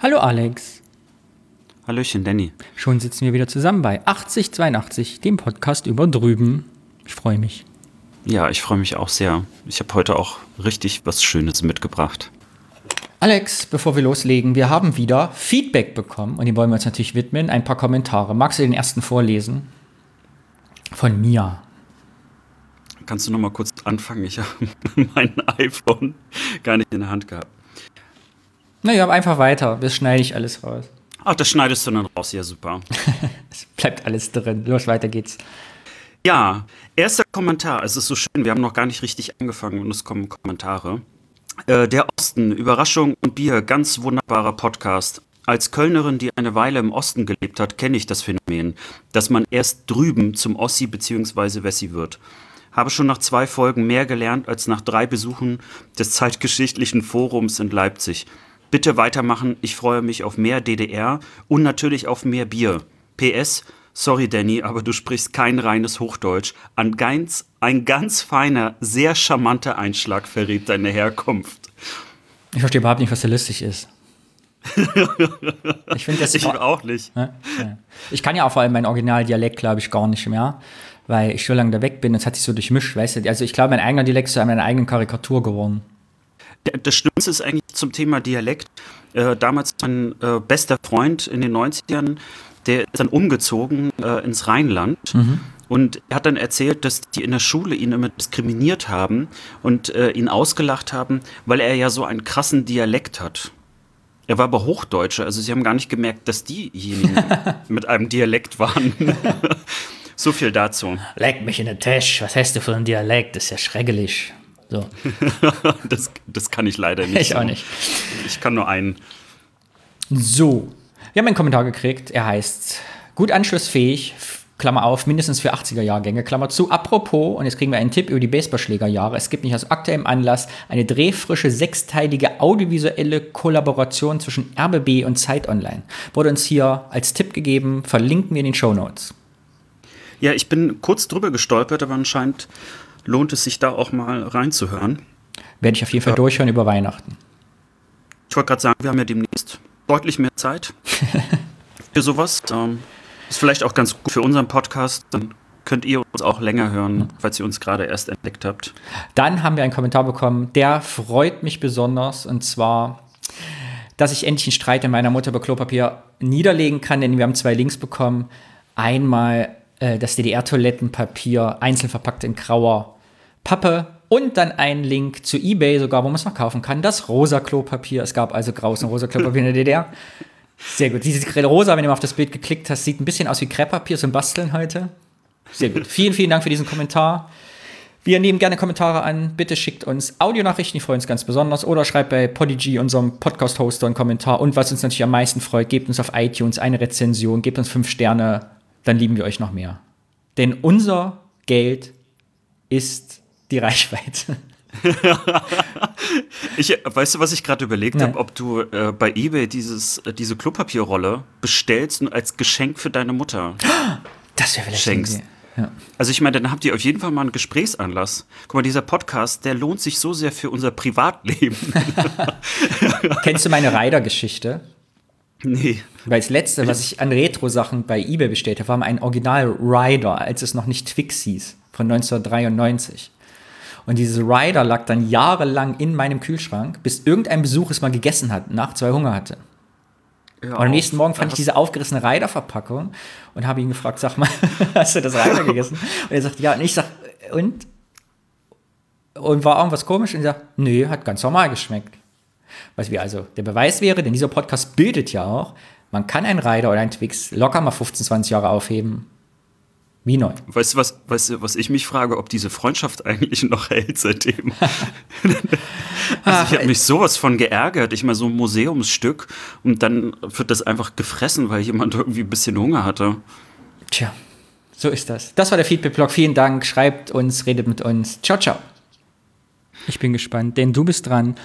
Hallo Alex. Hallöchen, Danny. Schon sitzen wir wieder zusammen bei 8082, dem Podcast über drüben. Ich freue mich. Ja, ich freue mich auch sehr. Ich habe heute auch richtig was Schönes mitgebracht. Alex, bevor wir loslegen, wir haben wieder Feedback bekommen und dem wollen wir uns natürlich widmen. Ein paar Kommentare. Magst du den ersten vorlesen? Von Mia. Kannst du noch mal kurz anfangen? Ich habe mein iPhone gar nicht in der Hand gehabt. Naja, einfach weiter. Das schneide ich alles raus. Ach, das schneidest du dann raus. Ja, super. es bleibt alles drin. Los, weiter geht's. Ja, erster Kommentar. Es ist so schön, wir haben noch gar nicht richtig angefangen und es kommen Kommentare. Äh, der Osten, Überraschung und Bier, ganz wunderbarer Podcast. Als Kölnerin, die eine Weile im Osten gelebt hat, kenne ich das Phänomen, dass man erst drüben zum Ossi bzw. Wessi wird. Habe schon nach zwei Folgen mehr gelernt als nach drei Besuchen des zeitgeschichtlichen Forums in Leipzig. Bitte weitermachen, ich freue mich auf mehr DDR und natürlich auf mehr Bier. PS, sorry Danny, aber du sprichst kein reines Hochdeutsch. Ein ganz, ein ganz feiner, sehr charmanter Einschlag verrät deine Herkunft. Ich verstehe überhaupt nicht, was da lustig ist. ich finde das ich auch nicht. Ich kann ja auch vor allem meinen Originaldialekt, glaube ich, gar nicht mehr, weil ich so lange da weg bin. Es hat sich so durchmischt, weißt du. Also ich glaube, mein eigener Dialekt ist zu einer eigenen Karikatur geworden. Das Schlimmste ist eigentlich zum Thema Dialekt. Äh, damals mein äh, bester Freund in den 90ern, der ist dann umgezogen äh, ins Rheinland. Mhm. Und er hat dann erzählt, dass die in der Schule ihn immer diskriminiert haben und ihn ausgelacht haben, weil er ja so einen krassen Dialekt hat. Er war aber Hochdeutscher, also sie haben gar nicht gemerkt, dass diejenigen mit einem Dialekt waren. so viel dazu. Leck mich in den Tisch, was hast du für einen Dialekt? Das ist ja schrecklich. So. das, das kann ich leider nicht. Ich auch nicht. Ich kann nur einen. So. Wir haben einen Kommentar gekriegt. Er heißt gut anschlussfähig, Klammer auf, mindestens für 80er-Jahrgänge, Klammer zu. Apropos, und jetzt kriegen wir einen Tipp über die Baseballschlägerjahre. Es gibt nicht aus aktuellem Anlass eine drehfrische sechsteilige audiovisuelle Kollaboration zwischen RBB und Zeit Online. Wurde uns hier als Tipp gegeben, verlinken wir in den Show Notes. Ja, ich bin kurz drüber gestolpert, aber anscheinend lohnt es sich da auch mal reinzuhören. Werde ich auf jeden Fall ja. durchhören über Weihnachten. Ich wollte gerade sagen, wir haben ja demnächst deutlich mehr Zeit für sowas. Ähm, ist vielleicht auch ganz gut für unseren Podcast. Dann könnt ihr uns auch länger hören, falls ihr uns gerade erst entdeckt habt. Dann haben wir einen Kommentar bekommen, der freut mich besonders. Und zwar, dass ich endlich einen Streit in meiner Mutter über Klopapier niederlegen kann, denn wir haben zwei Links bekommen. Einmal äh, das DDR-Toilettenpapier, einzeln verpackt in grauer Pappe. Und dann ein Link zu eBay sogar, wo man es noch kaufen kann. Das rosa Klopapier. Es gab also graues und rosa Klopapier in der DDR. Sehr gut. Dieses rosa, wenn du mal auf das Bild geklickt hast, sieht ein bisschen aus wie Krepppapier zum Basteln heute. Sehr gut. vielen, vielen Dank für diesen Kommentar. Wir nehmen gerne Kommentare an. Bitte schickt uns Audionachrichten, die freuen uns ganz besonders. Oder schreibt bei Podigy, unserem Podcast-Hoster, einen Kommentar. Und was uns natürlich am meisten freut, gebt uns auf iTunes eine Rezension, gebt uns fünf Sterne, dann lieben wir euch noch mehr. Denn unser Geld ist die Reichweite. ich, weißt du, was ich gerade überlegt habe, ob du äh, bei eBay dieses, äh, diese Klopapierrolle bestellst und als Geschenk für deine Mutter das wäre vielleicht schenkst. Ja. Also ich meine, dann habt ihr auf jeden Fall mal einen Gesprächsanlass. Guck mal, dieser Podcast, der lohnt sich so sehr für unser Privatleben. Kennst du meine Rider-Geschichte? Nee. Weil das letzte, was ich an Retro-Sachen bei eBay bestellt habe, war ein Original Rider, als es noch nicht Twix hieß, von 1993. Und diese Rider lag dann jahrelang in meinem Kühlschrank, bis irgendein Besuch es mal gegessen hat, nach zwei Hunger hatte. Ja, und am nächsten Morgen fand ich diese aufgerissene Rider-Verpackung und habe ihn gefragt, sag mal, hast du das Rider gegessen? Und er sagt, ja. Und ich sag, und? Und war irgendwas komisch? Und er sagt, nö, hat ganz normal geschmeckt. Was wir also der Beweis wäre, denn dieser Podcast bildet ja auch, man kann einen Rider oder einen Twix locker mal 15, 20 Jahre aufheben wie neu. Weißt du, was, weißt du, was ich mich frage, ob diese Freundschaft eigentlich noch hält seitdem? also ich habe mich sowas von geärgert. Ich meine, so ein Museumsstück und dann wird das einfach gefressen, weil jemand irgendwie ein bisschen Hunger hatte. Tja, so ist das. Das war der Feedback-Blog. Vielen Dank. Schreibt uns, redet mit uns. Ciao, ciao. Ich bin gespannt, denn du bist dran,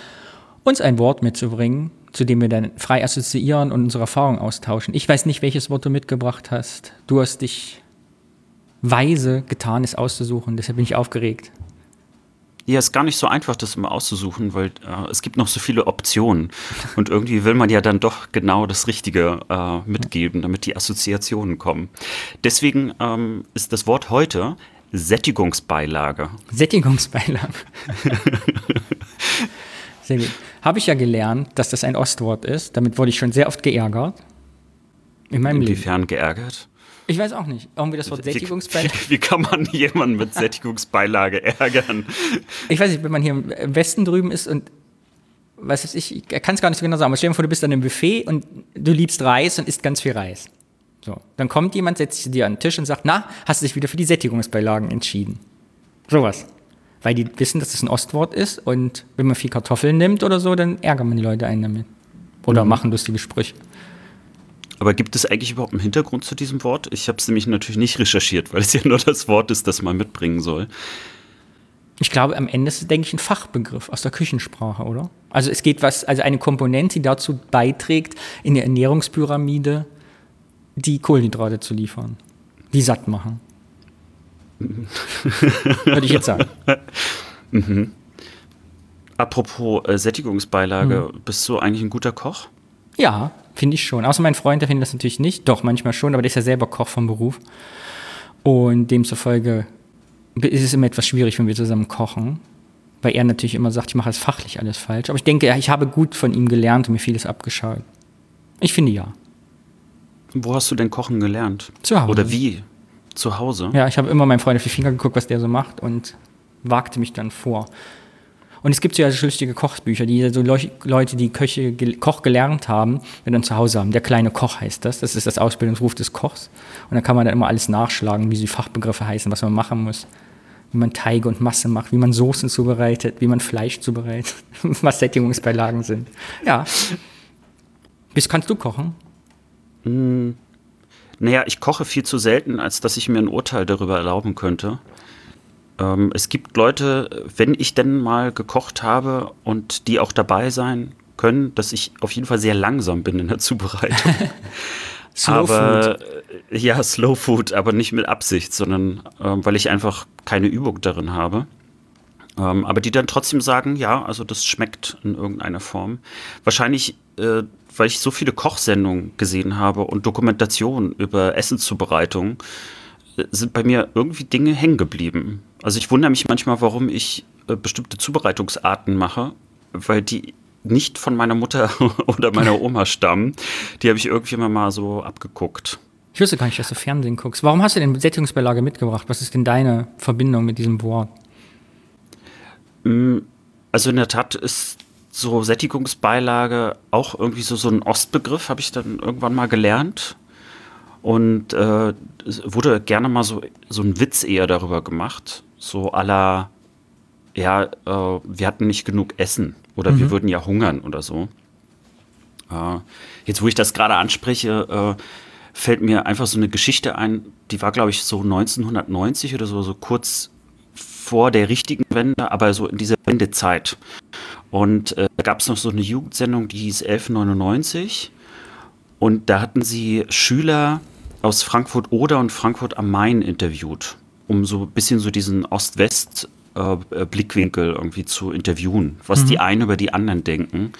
uns ein Wort mitzubringen, zu dem wir dann frei assoziieren und unsere Erfahrungen austauschen. Ich weiß nicht, welches Wort du mitgebracht hast. Du hast dich weise getan ist, auszusuchen. Deshalb bin ich aufgeregt. Ja, ist gar nicht so einfach, das immer auszusuchen, weil äh, es gibt noch so viele Optionen. Und irgendwie will man ja dann doch genau das Richtige äh, mitgeben, damit die Assoziationen kommen. Deswegen ähm, ist das Wort heute Sättigungsbeilage. Sättigungsbeilage. sehr gut. Habe ich ja gelernt, dass das ein Ostwort ist. Damit wurde ich schon sehr oft geärgert. In meinem Inwiefern Leben. geärgert? Ich weiß auch nicht. Irgendwie das Wort Sättigungsbeilage. Wie, wie, kann man jemanden mit Sättigungsbeilage ärgern? Ich weiß nicht, wenn man hier im Westen drüben ist und was weiß ich, ich kann es gar nicht so genau sagen, aber stell dir vor, du bist an einem Buffet und du liebst Reis und isst ganz viel Reis. So, dann kommt jemand, setzt sich dir an den Tisch und sagt, na, hast du dich wieder für die Sättigungsbeilagen entschieden? Sowas. Weil die wissen, dass das ein Ostwort ist und wenn man viel Kartoffeln nimmt oder so, dann ärgert man die Leute einen damit. Oder mhm. machen lustige Sprüche. Aber gibt es eigentlich überhaupt einen Hintergrund zu diesem Wort? Ich habe es nämlich natürlich nicht recherchiert, weil es ja nur das Wort ist, das man mitbringen soll. Ich glaube, am Ende ist es, denke ich, ein Fachbegriff aus der Küchensprache, oder? Also es geht was, also eine Komponente, die dazu beiträgt, in der Ernährungspyramide die Kohlenhydrate zu liefern, die satt machen. Würde ich jetzt sagen. Mhm. Apropos äh, Sättigungsbeilage, mhm. bist du eigentlich ein guter Koch? Ja, finde ich schon. Außer mein Freund, der findet das natürlich nicht. Doch, manchmal schon, aber der ist ja selber Koch vom Beruf. Und demzufolge ist es immer etwas schwierig, wenn wir zusammen kochen. Weil er natürlich immer sagt, ich mache es fachlich alles falsch. Aber ich denke, ich habe gut von ihm gelernt und mir vieles abgeschaut. Ich finde ja. Wo hast du denn Kochen gelernt? Zu Hause. Oder wie? Zu Hause? Ja, ich habe immer meinem Freund auf die Finger geguckt, was der so macht und wagte mich dann vor. Und es gibt so ja so lustige Kochbücher, die so Leute, die Köche, Koch gelernt haben, dann zu Hause haben. Der kleine Koch heißt das. Das ist das Ausbildungsruf des Kochs. Und da kann man dann immer alles nachschlagen, wie die Fachbegriffe heißen, was man machen muss. Wie man Teige und Masse macht, wie man Soßen zubereitet, wie man Fleisch zubereitet, was Sättigungsbeilagen sind. Ja. Bis kannst du kochen? Hm. Naja, ich koche viel zu selten, als dass ich mir ein Urteil darüber erlauben könnte. Ähm, es gibt Leute, wenn ich denn mal gekocht habe und die auch dabei sein können, dass ich auf jeden Fall sehr langsam bin in der Zubereitung. Slow aber Food. Äh, ja, Slow Food, aber nicht mit Absicht, sondern äh, weil ich einfach keine Übung darin habe. Ähm, aber die dann trotzdem sagen, ja, also das schmeckt in irgendeiner Form. Wahrscheinlich, äh, weil ich so viele Kochsendungen gesehen habe und Dokumentationen über Essenszubereitung, äh, sind bei mir irgendwie Dinge hängen geblieben. Also ich wundere mich manchmal, warum ich äh, bestimmte Zubereitungsarten mache, weil die nicht von meiner Mutter oder meiner Oma stammen. Die habe ich irgendwie immer mal so abgeguckt. Ich wusste gar nicht, dass du Fernsehen guckst. Warum hast du denn Sättigungsbeilage mitgebracht? Was ist denn deine Verbindung mit diesem Wort? Mm, also in der Tat ist so Sättigungsbeilage auch irgendwie so, so ein Ostbegriff, habe ich dann irgendwann mal gelernt. Und äh, es wurde gerne mal so, so ein Witz eher darüber gemacht so aller, ja, äh, wir hatten nicht genug Essen oder mhm. wir würden ja hungern oder so. Äh, jetzt, wo ich das gerade anspreche, äh, fällt mir einfach so eine Geschichte ein, die war, glaube ich, so 1990 oder so, so kurz vor der richtigen Wende, aber so in dieser Wendezeit. Und äh, da gab es noch so eine Jugendsendung, die hieß 1199. Und da hatten sie Schüler aus Frankfurt-Oder und Frankfurt am Main interviewt um so ein bisschen so diesen Ost-West-Blickwinkel äh, irgendwie zu interviewen, was mhm. die einen über die anderen denken.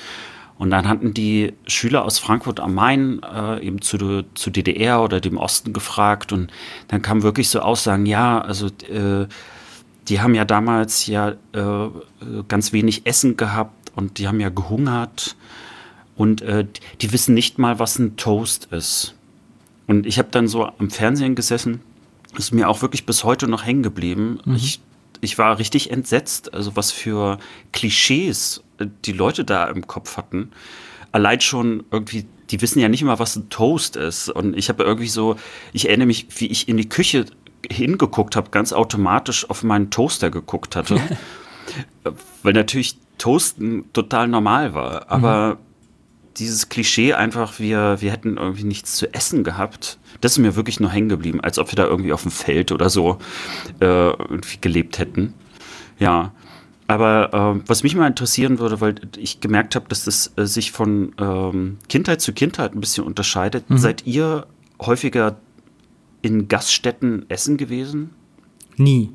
Und dann hatten die Schüler aus Frankfurt am Main äh, eben zu, zu DDR oder dem Osten gefragt und dann kamen wirklich so Aussagen, ja, also äh, die haben ja damals ja äh, ganz wenig Essen gehabt und die haben ja gehungert und äh, die wissen nicht mal, was ein Toast ist. Und ich habe dann so am Fernsehen gesessen ist mir auch wirklich bis heute noch hängen geblieben. Mhm. Ich, ich war richtig entsetzt, also was für Klischees äh, die Leute da im Kopf hatten. Allein schon irgendwie, die wissen ja nicht mal, was ein Toast ist. Und ich habe irgendwie so, ich erinnere mich, wie ich in die Küche hingeguckt habe, ganz automatisch auf meinen Toaster geguckt hatte. Weil natürlich Toasten total normal war. Aber mhm. dieses Klischee einfach, wir, wir hätten irgendwie nichts zu essen gehabt, das ist mir wirklich nur hängen geblieben, als ob wir da irgendwie auf dem Feld oder so äh, irgendwie gelebt hätten. Ja. Aber äh, was mich mal interessieren würde, weil ich gemerkt habe, dass das äh, sich von ähm, Kindheit zu Kindheit ein bisschen unterscheidet. Mhm. Seid ihr häufiger in Gaststätten essen gewesen? Nie.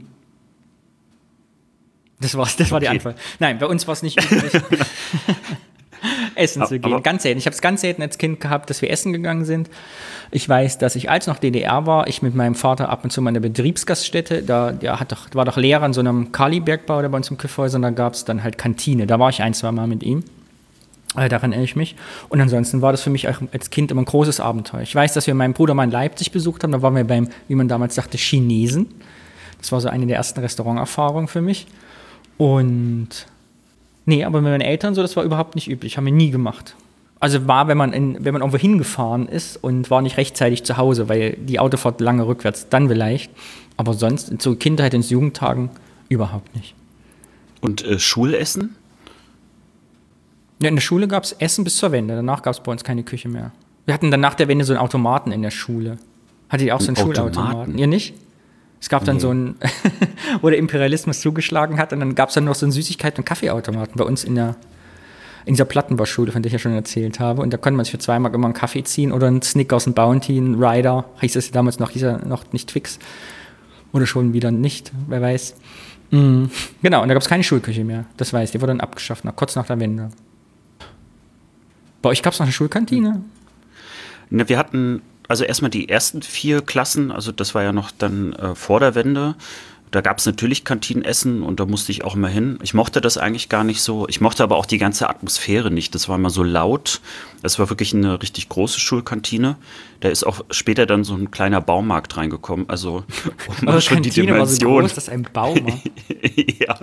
Das, war's, das war die Antwort. Nein, bei uns war es nicht essen zu gehen. Ganz selten. Ich habe es ganz selten als Kind gehabt, dass wir essen gegangen sind. Ich weiß, dass ich, als noch DDR war, ich mit meinem Vater ab und zu mal in der Betriebsgaststätte, da der hat doch, war doch Lehrer in so einem Kalibergbau, der bei uns im Küffhäuser, und da gab es dann halt Kantine. Da war ich ein, zwei Mal mit ihm. Äh, daran erinnere ich mich. Und ansonsten war das für mich als Kind immer ein großes Abenteuer. Ich weiß, dass wir meinen Bruder mal in Leipzig besucht haben. Da waren wir beim, wie man damals sagte, Chinesen. Das war so eine der ersten Restauranterfahrungen für mich. Und nee, aber mit meinen Eltern so, das war überhaupt nicht üblich. Haben wir nie gemacht. Also war, wenn man, in, wenn man irgendwo hingefahren ist und war nicht rechtzeitig zu Hause, weil die Autofahrt lange rückwärts, dann vielleicht. Aber sonst, zu Kindheit und Jugendtagen überhaupt nicht. Und äh, Schulessen? Ja, in der Schule gab es Essen bis zur Wende. Danach gab es bei uns keine Küche mehr. Wir hatten dann nach der Wende so einen Automaten in der Schule. Hattet ihr auch so einen Einen Schulautomaten? Automaten? Ihr nicht? Es gab dann Nee. so einen, wo der Imperialismus zugeschlagen hat und dann gab es dann noch so einen Süßigkeiten- und Kaffeeautomaten bei uns in der in dieser Plattenbauschule, von der ich ja schon erzählt habe. Und da konnte man sich für zwei Mark immer einen Kaffee ziehen oder einen Snickers, einen Bounty, einen Rider, hieß es damals noch, hieß er noch nicht Twix. Oder schon wieder nicht, wer weiß. Mm, Genau, und da gab es keine Schulküche mehr. Das weiß ich, die wurde dann abgeschafft, nach, kurz nach der Wende. Bei euch gab es noch eine Schulkantine? Ne, wir hatten also erstmal die ersten vier Klassen, also das war ja noch dann äh, vor der Wende. Da gab es natürlich Kantinenessen und da musste ich auch immer hin. Ich mochte das eigentlich gar nicht so. Ich mochte aber auch die ganze Atmosphäre nicht. Das war immer so laut. Es war wirklich eine richtig große Schulkantine. Da ist auch später dann so ein kleiner Baumarkt reingekommen. Also Eure schon die Kantine war so Dimension. groß, dass ein Baumarkt. ja.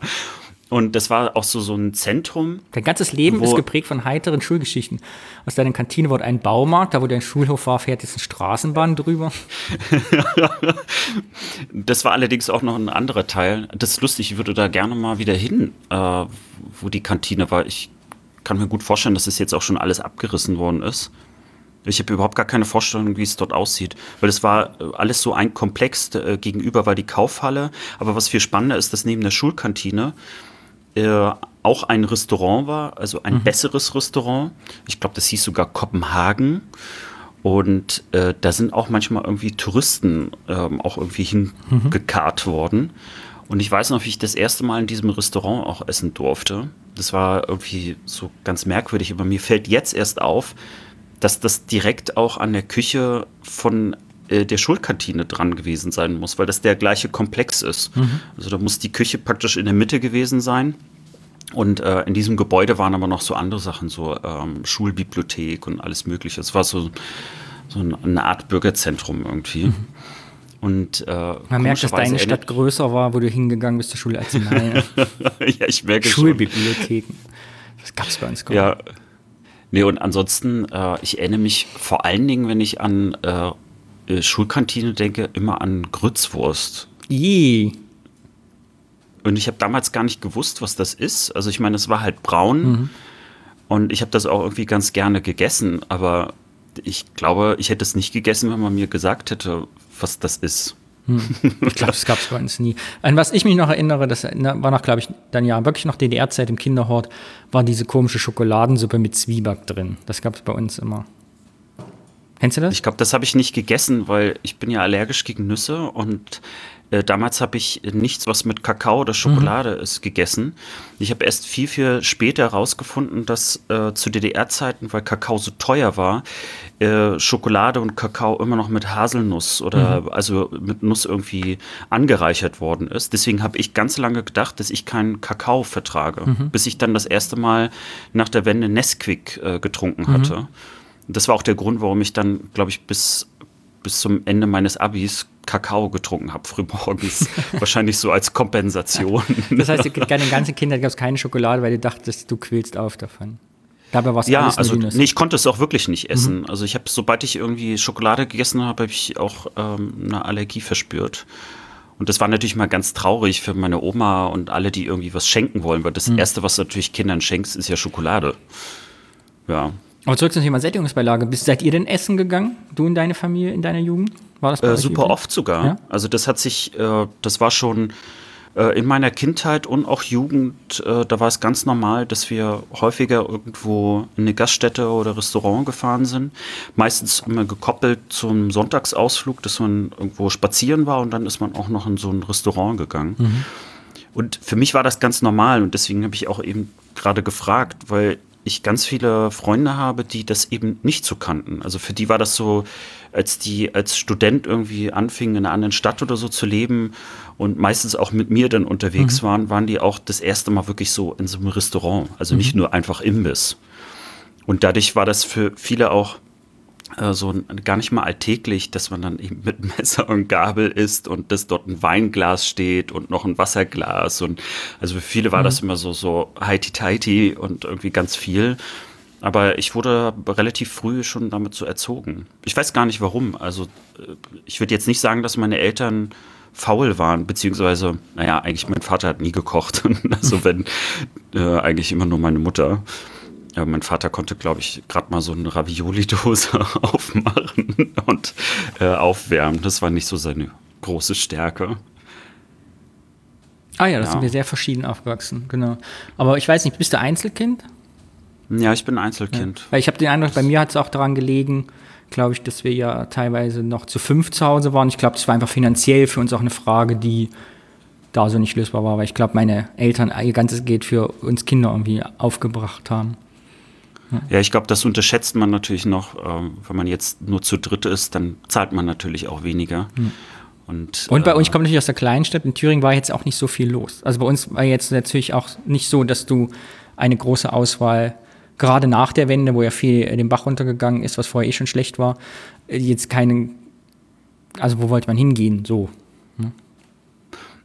Und das war auch so, so ein Zentrum. Dein ganzes Leben ist geprägt von heiteren Schulgeschichten. Aus deiner Kantine wurde ein Baumarkt, da wo dein Schulhof war, fährt jetzt eine Straßenbahn drüber. Das war allerdings auch noch ein anderer Teil. Das ist lustig, ich würde da gerne mal wieder hin, äh, wo die Kantine war. Ich kann mir gut vorstellen, dass es jetzt auch schon alles abgerissen worden ist. Ich habe überhaupt gar keine Vorstellung, wie es dort aussieht, weil es war äh, alles so ein Komplex. Äh, gegenüber war die Kaufhalle, aber was viel spannender ist, dass neben der Schulkantine äh, auch ein Restaurant war, also ein besseres Restaurant. Ich glaube, das hieß sogar Kopenhagen. Und äh, da sind auch manchmal irgendwie Touristen ähm, auch irgendwie hingekarrt worden. Und ich weiß noch, wie ich das erste Mal in diesem Restaurant auch essen durfte. Das war irgendwie so ganz merkwürdig, aber mir fällt jetzt erst auf, dass das direkt auch an der Küche von äh, der Schulkantine dran gewesen sein muss, weil das der gleiche Komplex ist. Also da muss die Küche praktisch in der Mitte gewesen sein. Und äh, in diesem Gebäude waren aber noch so andere Sachen, so ähm, Schulbibliothek und alles Mögliche. Es war so, so ein- eine Art Bürgerzentrum irgendwie. Und äh, Man merkt, dass deine Stadt größer war, wo du hingegangen bist zur Schule als meine. ja, ich merke schon. Schulbibliotheken. Das gab es bei uns gar nicht. Ja. Nee, und ansonsten, äh, ich erinnere mich vor allen Dingen, wenn ich an äh, äh, Schulkantine denke, immer an Grützwurst. Ih, Und ich habe damals gar nicht gewusst, was das ist. Also ich meine, es war halt braun Mhm. und ich habe das auch irgendwie ganz gerne gegessen, aber ich glaube, ich hätte es nicht gegessen, wenn man mir gesagt hätte, was das ist. Ich glaube, das gab es bei uns nie. An was ich mich noch erinnere, das war noch, glaube ich, dann ja wirklich noch DDR-Zeit im Kinderhort, war diese komische Schokoladensuppe mit Zwieback drin. Das gab es bei uns immer. Kennst du das? Ich glaube, das habe ich nicht gegessen, weil ich bin ja allergisch gegen Nüsse und äh, damals habe ich nichts, was mit Kakao oder Schokolade ist, gegessen. Ich habe erst viel, viel später herausgefunden, dass äh, zu DDR-Zeiten, weil Kakao so teuer war, äh, Schokolade und Kakao immer noch mit Haselnuss oder also mit Nuss irgendwie angereichert worden ist. Deswegen habe ich ganz lange gedacht, dass ich keinen Kakao vertrage, bis ich dann das erste Mal nach der Wende Nesquik äh, getrunken hatte. Das war auch der Grund, warum ich dann, glaube ich, bis, bis zum Ende meines Abis Kakao getrunken habe, frühmorgens. Wahrscheinlich so als Kompensation. Das heißt, deine ganze Kindheit gab es keine Schokolade, weil du dachtest, du quillst auf davon. Dabei war es ja, alles also nee, ich konnte es auch wirklich nicht essen. Also ich habe, sobald ich irgendwie Schokolade gegessen habe, habe ich auch ähm, eine Allergie verspürt. Und das war natürlich mal ganz traurig für meine Oma und alle, die irgendwie was schenken wollen, weil das Erste, was du natürlich Kindern schenkst, ist ja Schokolade. Ja. Aber zurück zum Thema Sättigungsbeilage. Bist, seid ihr denn essen gegangen? Du und deine Familie in deiner Jugend? War das bei Äh, super üblich? oft sogar. Ja? Also das hat sich, äh, das war schon äh, in meiner Kindheit und auch Jugend, äh, da war es ganz normal, dass wir häufiger irgendwo in eine Gaststätte oder Restaurant gefahren sind. Meistens immer gekoppelt zum Sonntagsausflug, dass man irgendwo spazieren war und dann ist man auch noch in so ein Restaurant gegangen. Und für mich war das ganz normal und deswegen habe ich auch eben gerade gefragt, weil ich ganz viele Freunde habe, die das eben nicht so kannten. Also für die war das so, als die als Student irgendwie anfingen, in einer anderen Stadt oder so zu leben und meistens auch mit mir dann unterwegs mhm. waren, waren die auch das erste Mal wirklich so in so einem Restaurant. Also mhm. nicht nur einfach Imbiss. Und dadurch war das für viele auch so gar nicht mal alltäglich, dass man dann eben mit Messer und Gabel isst und dass dort ein Weinglas steht und noch ein Wasserglas und also für viele war mhm. das immer so so heiti teiti und irgendwie ganz viel. Aber ich wurde relativ früh schon damit so erzogen. Ich weiß gar nicht warum. Also äh, ich würde jetzt nicht sagen, dass meine Eltern faul waren, beziehungsweise, naja, eigentlich mein Vater hat nie gekocht. also wenn, äh, eigentlich immer nur meine Mutter. Ja, mein Vater konnte, glaube ich, gerade mal so eine Ravioli-Dose aufmachen und äh, aufwärmen. Das war nicht so seine große Stärke. Ah ja, das ja. sind wir sehr verschieden aufgewachsen, genau. Aber ich weiß nicht, bist du Einzelkind? Ja, ich bin Einzelkind. Ja. Weil ich habe den Eindruck, bei mir hat es auch daran gelegen, glaube ich, dass wir ja teilweise noch zu fünf zu Hause waren. Ich glaube, das war einfach finanziell für uns auch eine Frage, die da so nicht lösbar war, weil ich glaube, meine Eltern ihr ganzes Geld für uns Kinder irgendwie aufgebracht haben. Ja, ich glaube, das unterschätzt man natürlich noch. Ähm, wenn man jetzt nur zu dritt ist, dann zahlt man natürlich auch weniger. Hm. Und, und bei äh, uns, ich komme natürlich aus der Kleinstadt, in Thüringen war jetzt auch nicht so viel los. Also bei uns war jetzt natürlich auch nicht so, dass du eine große Auswahl, gerade nach der Wende, wo ja viel den Bach runtergegangen ist, was vorher eh schon schlecht war, äh, jetzt keinen, also wo wollte man hingehen, so.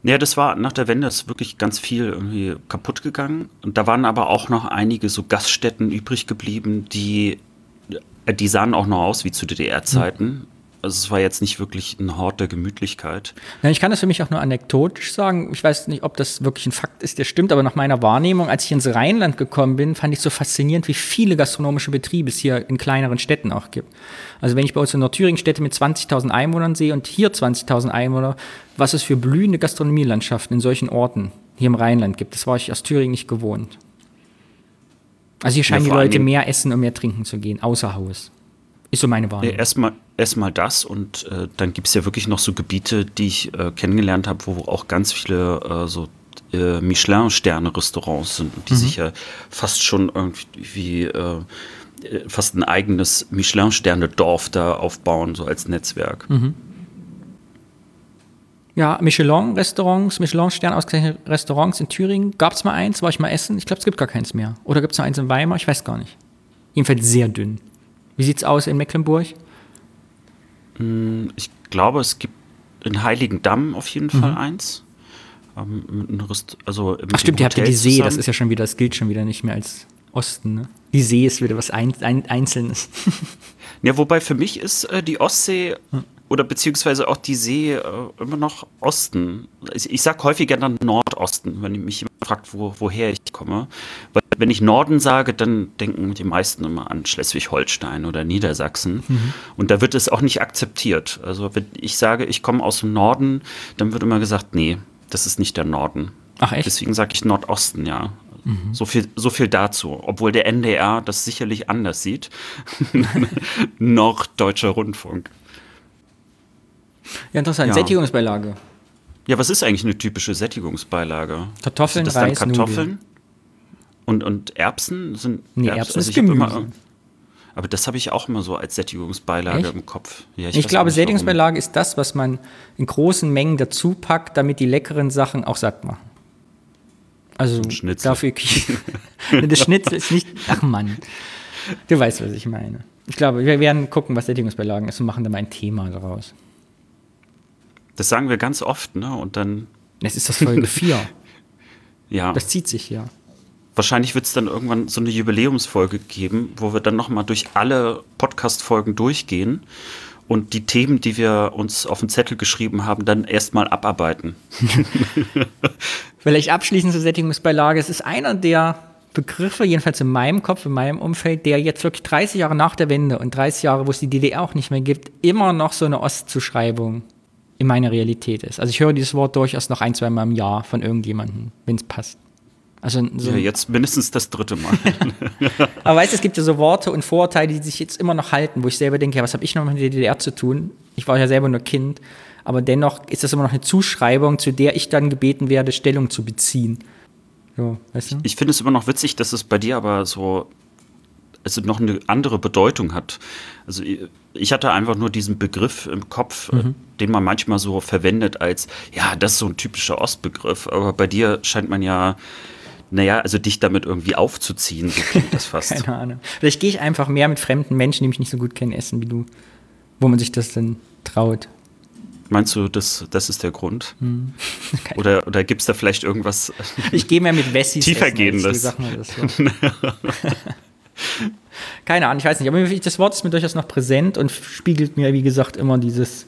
Ja, das war nach der Wende ist wirklich ganz viel irgendwie kaputt gegangen. Und da waren aber auch noch einige so Gaststätten übrig geblieben, die, äh, die sahen auch noch aus wie zu DDR-Zeiten. Also es war jetzt nicht wirklich ein Hort der Gemütlichkeit. Ja, ich kann das für mich auch nur anekdotisch sagen. Ich weiß nicht, ob das wirklich ein Fakt ist, der stimmt, aber nach meiner Wahrnehmung, als ich ins Rheinland gekommen bin, fand ich so faszinierend, wie viele gastronomische Betriebe es hier in kleineren Städten auch gibt. Also wenn ich bei uns in Nordthüringen Städte mit 20.000 Einwohnern sehe und hier 20.000 Einwohner, was es für blühende Gastronomielandschaften in solchen Orten hier im Rheinland gibt, das war ich aus Thüringen nicht gewohnt. Also hier scheinen ja, die Leute mehr essen und mehr trinken zu gehen, außer Haus. Ist so meine Wahrnehmung. Ja, erstmal erstmal das und äh, dann gibt es ja wirklich noch so Gebiete, die ich äh, kennengelernt habe, wo auch ganz viele äh, so äh, Michelin-Sterne-Restaurants sind, die mhm. sich ja fast schon irgendwie äh, fast ein eigenes Michelin-Sterne-Dorf da aufbauen, so als Netzwerk. Mhm. Ja, Michelin-Restaurants, Michelin-Stern ausgezeichnete Restaurants in Thüringen. Gab es mal eins, war ich mal essen? Ich glaube, es gibt gar keins mehr. Oder gibt es noch eins in Weimar? Ich weiß gar nicht. Jedenfalls sehr dünn. Wie sieht es aus in Mecklenburg? Hm, ich glaube, es gibt in Heiligendamm auf jeden Fall mhm. eins. Ähm, also Ach stimmt, ihr habt ja die See, das ist ja schon wieder, das gilt schon wieder nicht mehr als Osten. Ne? Die See ist wieder was ein, ein, Einzelnes. ja, wobei für mich ist äh, die Ostsee hm. oder beziehungsweise auch die See äh, immer noch Osten. Ich, ich sage häufiger dann Nordosten, wenn mich jemand fragt, wo, woher ich komme. Weil wenn ich Norden sage, dann denken die meisten immer an Schleswig-Holstein oder Niedersachsen. Mhm. Und da wird es auch nicht akzeptiert. Also wenn ich sage, ich komme aus dem Norden, dann wird immer gesagt, nee, das ist nicht der Norden. Ach echt? Deswegen sage ich Nordosten, ja. Mhm. So, viel, so viel dazu. Obwohl der NDR das sicherlich anders sieht. Norddeutscher Rundfunk. Ja, interessant. Ja. Sättigungsbeilage. Ja, was ist eigentlich eine typische Sättigungsbeilage? Kartoffeln, das Reis, Kartoffeln? Nudeln. Und, und Erbsen sind. Nee, Erbsen, Erbsen also ist Gemüse. Immer, aber das habe ich auch immer so als Sättigungsbeilage Echt? im Kopf. Ja, ich, ich glaube, Sättigungsbeilage ist das, was man in großen Mengen dazu packt, damit die leckeren Sachen auch satt machen. Also Schnitzel. dafür. das Schnitzel ist nicht. Ach Mann. Du weißt, was ich meine. Ich glaube, wir werden gucken, was Sättigungsbeilagen ist und machen da mal ein Thema daraus. Das sagen wir ganz oft, ne? Und dann. Es ist das Folge 4. ja. Das zieht sich ja. Wahrscheinlich wird es dann irgendwann so eine Jubiläumsfolge geben, wo wir dann nochmal durch alle Podcast-Folgen durchgehen und die Themen, die wir uns auf den Zettel geschrieben haben, dann erstmal abarbeiten. Vielleicht abschließend zur Sättigungsbeilage. Es ist einer der Begriffe, jedenfalls in meinem Kopf, in meinem Umfeld, der jetzt wirklich 30 Jahre nach der Wende und 30 Jahre, wo es die DDR auch nicht mehr gibt, immer noch so eine Ostzuschreibung in meiner Realität ist. Also ich höre dieses Wort durchaus noch ein, zwei Mal im Jahr von irgendjemandem, wenn es passt. Also so ja, jetzt mindestens das dritte Mal. Aber weißt du, es gibt ja so Worte und Vorurteile, die sich jetzt immer noch halten, wo ich selber denke, ja, was habe ich noch mit der DDR zu tun? Ich war ja selber nur Kind. aber dennoch ist das immer noch eine Zuschreibung, zu der ich dann gebeten werde, Stellung zu beziehen. So, weißt du? Ich finde es immer noch witzig, dass es bei dir aber so also noch eine andere Bedeutung hat. Also ich hatte einfach nur diesen Begriff im Kopf, äh, mhm. den man manchmal so verwendet als, ja, das ist so ein typischer Ostbegriff, aber bei dir scheint man ja, naja, also dich damit irgendwie aufzuziehen, so klingt das fast. Keine Ahnung. Vielleicht gehe ich einfach mehr mit fremden Menschen, die mich nicht so gut kennen, essen wie du, wo man sich das dann traut. Meinst du, das, das ist der Grund? Hm. Oder, oder gibt es da vielleicht irgendwas Ich gehe mehr mit Wessis tiefergehendes? So. Keine Ahnung, ich weiß nicht. Aber das Wort ist mir durchaus noch präsent und spiegelt mir, wie gesagt, immer dieses,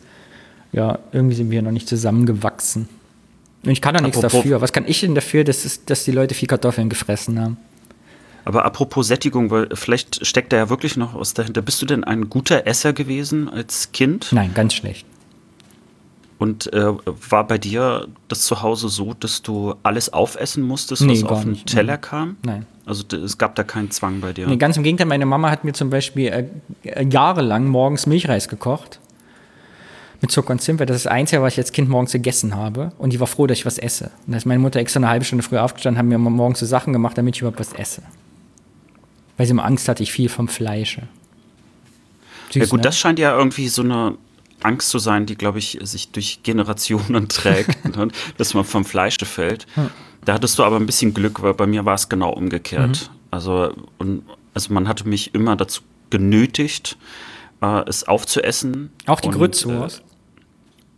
ja, irgendwie sind wir noch nicht zusammengewachsen. Und ich kann da nichts dafür. Was kann ich denn dafür, dass, es, dass die Leute viel Kartoffeln gefressen haben? Aber apropos Sättigung, weil vielleicht steckt da ja wirklich noch was dahinter. Bist du denn ein guter Esser gewesen als Kind? Nein, ganz schlecht. Und äh, war bei dir das zu Hause so, dass du alles aufessen musstest, was nee, auf den Teller nein. kam? Nein. Also es gab da keinen Zwang bei dir? Nee, ganz im Gegenteil. Meine Mama hat mir zum Beispiel äh, äh, jahrelang morgens Milchreis gekocht. Mit Zucker und Zimt. Das ist das Einzige, was ich als Kind morgens gegessen habe. Und die war froh, dass ich was esse. Und da ist meine Mutter extra eine halbe Stunde früher aufgestanden, haben mir morgens so Sachen gemacht, damit ich überhaupt was esse. Weil sie immer Angst hatte, ich viel vom Fleische. Süß, ja gut, ne? das scheint ja irgendwie so eine Angst zu sein, die, glaube ich, sich durch Generationen trägt, ne? dass man vom Fleische fällt. Hm. Da hattest du aber ein bisschen Glück, weil bei mir war es genau umgekehrt. Mhm. Also, und, also man hatte mich immer dazu genötigt, äh, es aufzuessen. Auch die Grützwurst? Äh,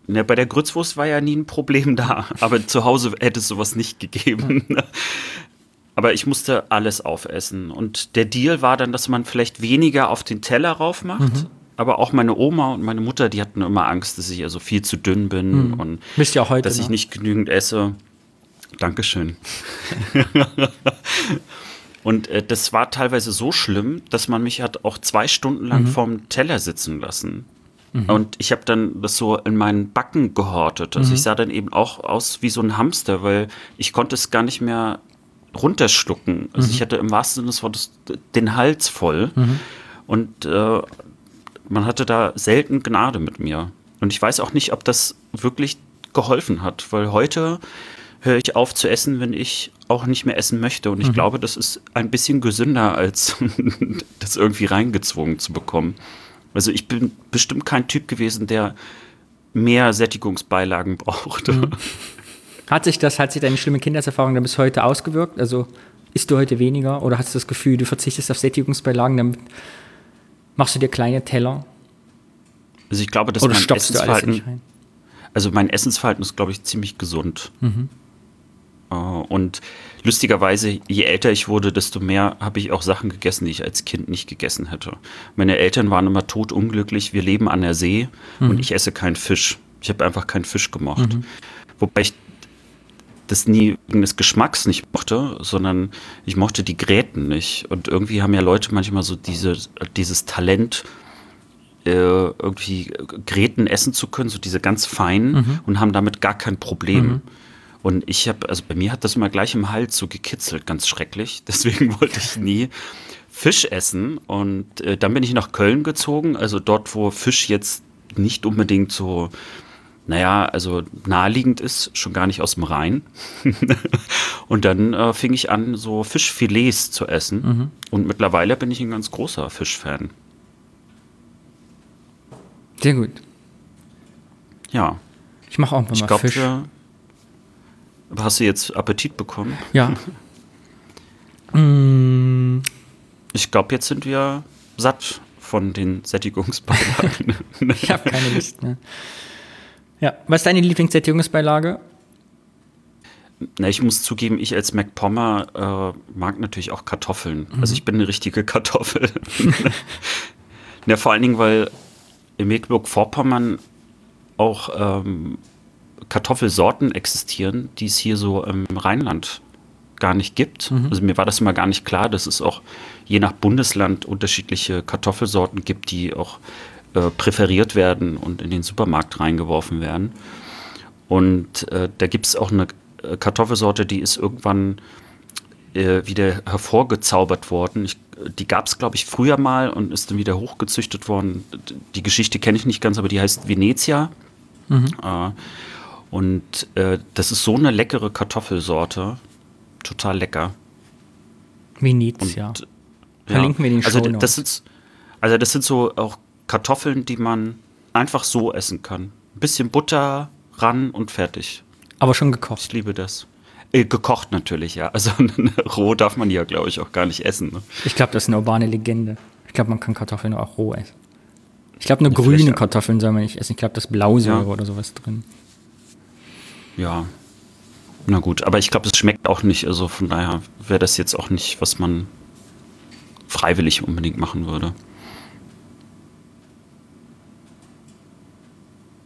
ne, bei der Grützwurst war ja nie ein Problem da, aber zu Hause hätte es sowas nicht gegeben. Aber ich musste alles aufessen. Und der Deal war dann, dass man vielleicht weniger auf den Teller rauf macht, mhm aber auch meine Oma und meine Mutter, die hatten immer Angst, dass ich also viel zu dünn bin mhm. und ja heute dass ich nicht genügend esse. Dankeschön. und äh, das war teilweise so schlimm, dass man mich hat auch zwei Stunden lang mhm. vorm Teller sitzen lassen. Mhm. Und ich habe dann das so in meinen Backen gehortet. Also ich mhm. sah dann eben auch aus wie so ein Hamster, weil ich konnte es gar nicht mehr runterschlucken. Also ich mhm. hatte im wahrsten Sinne des Wortes den Hals voll. Mhm. Und äh, man hatte da selten Gnade mit mir. Und ich weiß auch nicht, ob das wirklich geholfen hat, weil heute höre ich auf zu essen, wenn ich auch nicht mehr essen möchte. Und ich mhm. glaube, das ist ein bisschen gesünder, als das irgendwie reingezwungen zu bekommen. Also ich bin bestimmt kein Typ gewesen, der mehr Sättigungsbeilagen brauchte. Mhm. Hat sich das, hat sich deine schlimme Kindheitserfahrung dann bis heute ausgewirkt? Also isst du heute weniger oder hast du das Gefühl, du verzichtest auf Sättigungsbeilagen, damit Machst du dir kleine Teller? Also ich glaube, dass Oder mein Essensverhalten, also mein Essensverhalten ist, glaube ich, ziemlich gesund. Mhm. Äh, und lustigerweise, je älter ich wurde, desto mehr habe ich auch Sachen gegessen, die ich als Kind nicht gegessen hätte. Meine Eltern waren immer totunglücklich. Wir leben an der See mhm. und ich esse keinen Fisch. Ich habe einfach keinen Fisch gemacht. Mhm. Wobei ich das nie wegen des Geschmacks nicht mochte, sondern ich mochte die Gräten nicht. Und irgendwie haben ja Leute manchmal so diese, dieses Talent, äh, irgendwie Gräten essen zu können, so diese ganz feinen mhm. und haben damit gar kein Problem. Und ich habe, also bei mir hat das immer gleich im Hals so gekitzelt, ganz schrecklich. Deswegen wollte ich nie Fisch essen. Und äh, dann bin ich nach Köln gezogen, also dort, wo Fisch jetzt nicht unbedingt so naja, also naheliegend ist, schon gar nicht aus dem Rhein. und dann äh, fing ich an, so Fischfilets zu essen. Mhm. Und mittlerweile bin ich ein ganz großer Fischfan. Sehr gut. Ja. Ich mache auch mal ich glaub, Fisch. Wir, hast du jetzt Appetit bekommen? Ja. mm. Ich glaube, jetzt sind wir satt von den Sättigungsbeilagen. ich habe keine Lust mehr. Ja, was ist deine Lieblingssättigungsbeilage? Na, ich muss zugeben, ich als MacPommer äh, mag natürlich auch Kartoffeln. Mhm. Also ich bin eine richtige Kartoffel. ja, vor allen Dingen, weil in Mecklenburg-Vorpommern auch ähm, Kartoffelsorten existieren, die es hier so im Rheinland gar nicht gibt. Mhm. Also mir war das immer gar nicht klar, dass es auch je nach Bundesland unterschiedliche Kartoffelsorten gibt, die auch äh, präferiert werden und in den Supermarkt reingeworfen werden. Und äh, da gibt es auch eine äh, Kartoffelsorte, die ist irgendwann äh, wieder hervorgezaubert worden. Ich, die gab es, glaube ich, früher mal und ist dann wieder hochgezüchtet worden. Die Geschichte kenne ich nicht ganz, aber die heißt Venezia. Äh, und äh, das ist so eine leckere Kartoffelsorte. Total lecker. Venezia. Und, Verlinken wir den also, Show das sind, also das sind so auch Kartoffeln, die man einfach so essen kann. Ein bisschen Butter ran und fertig. Aber schon gekocht. Ich liebe das. Äh, gekocht natürlich, ja. Also roh darf man die ja, glaube ich, auch gar nicht essen. Ne? Ich glaube, das ist eine urbane Legende. Ich glaube, man kann Kartoffeln auch roh essen. Ich glaube, nur Ja, grüne Kartoffeln soll man nicht essen. Ich glaube, das ist Blausäure Ja. oder sowas drin. Ja. Na gut, aber ich glaube, es schmeckt auch nicht. Also von daher wäre das jetzt auch nicht, was man freiwillig unbedingt machen würde.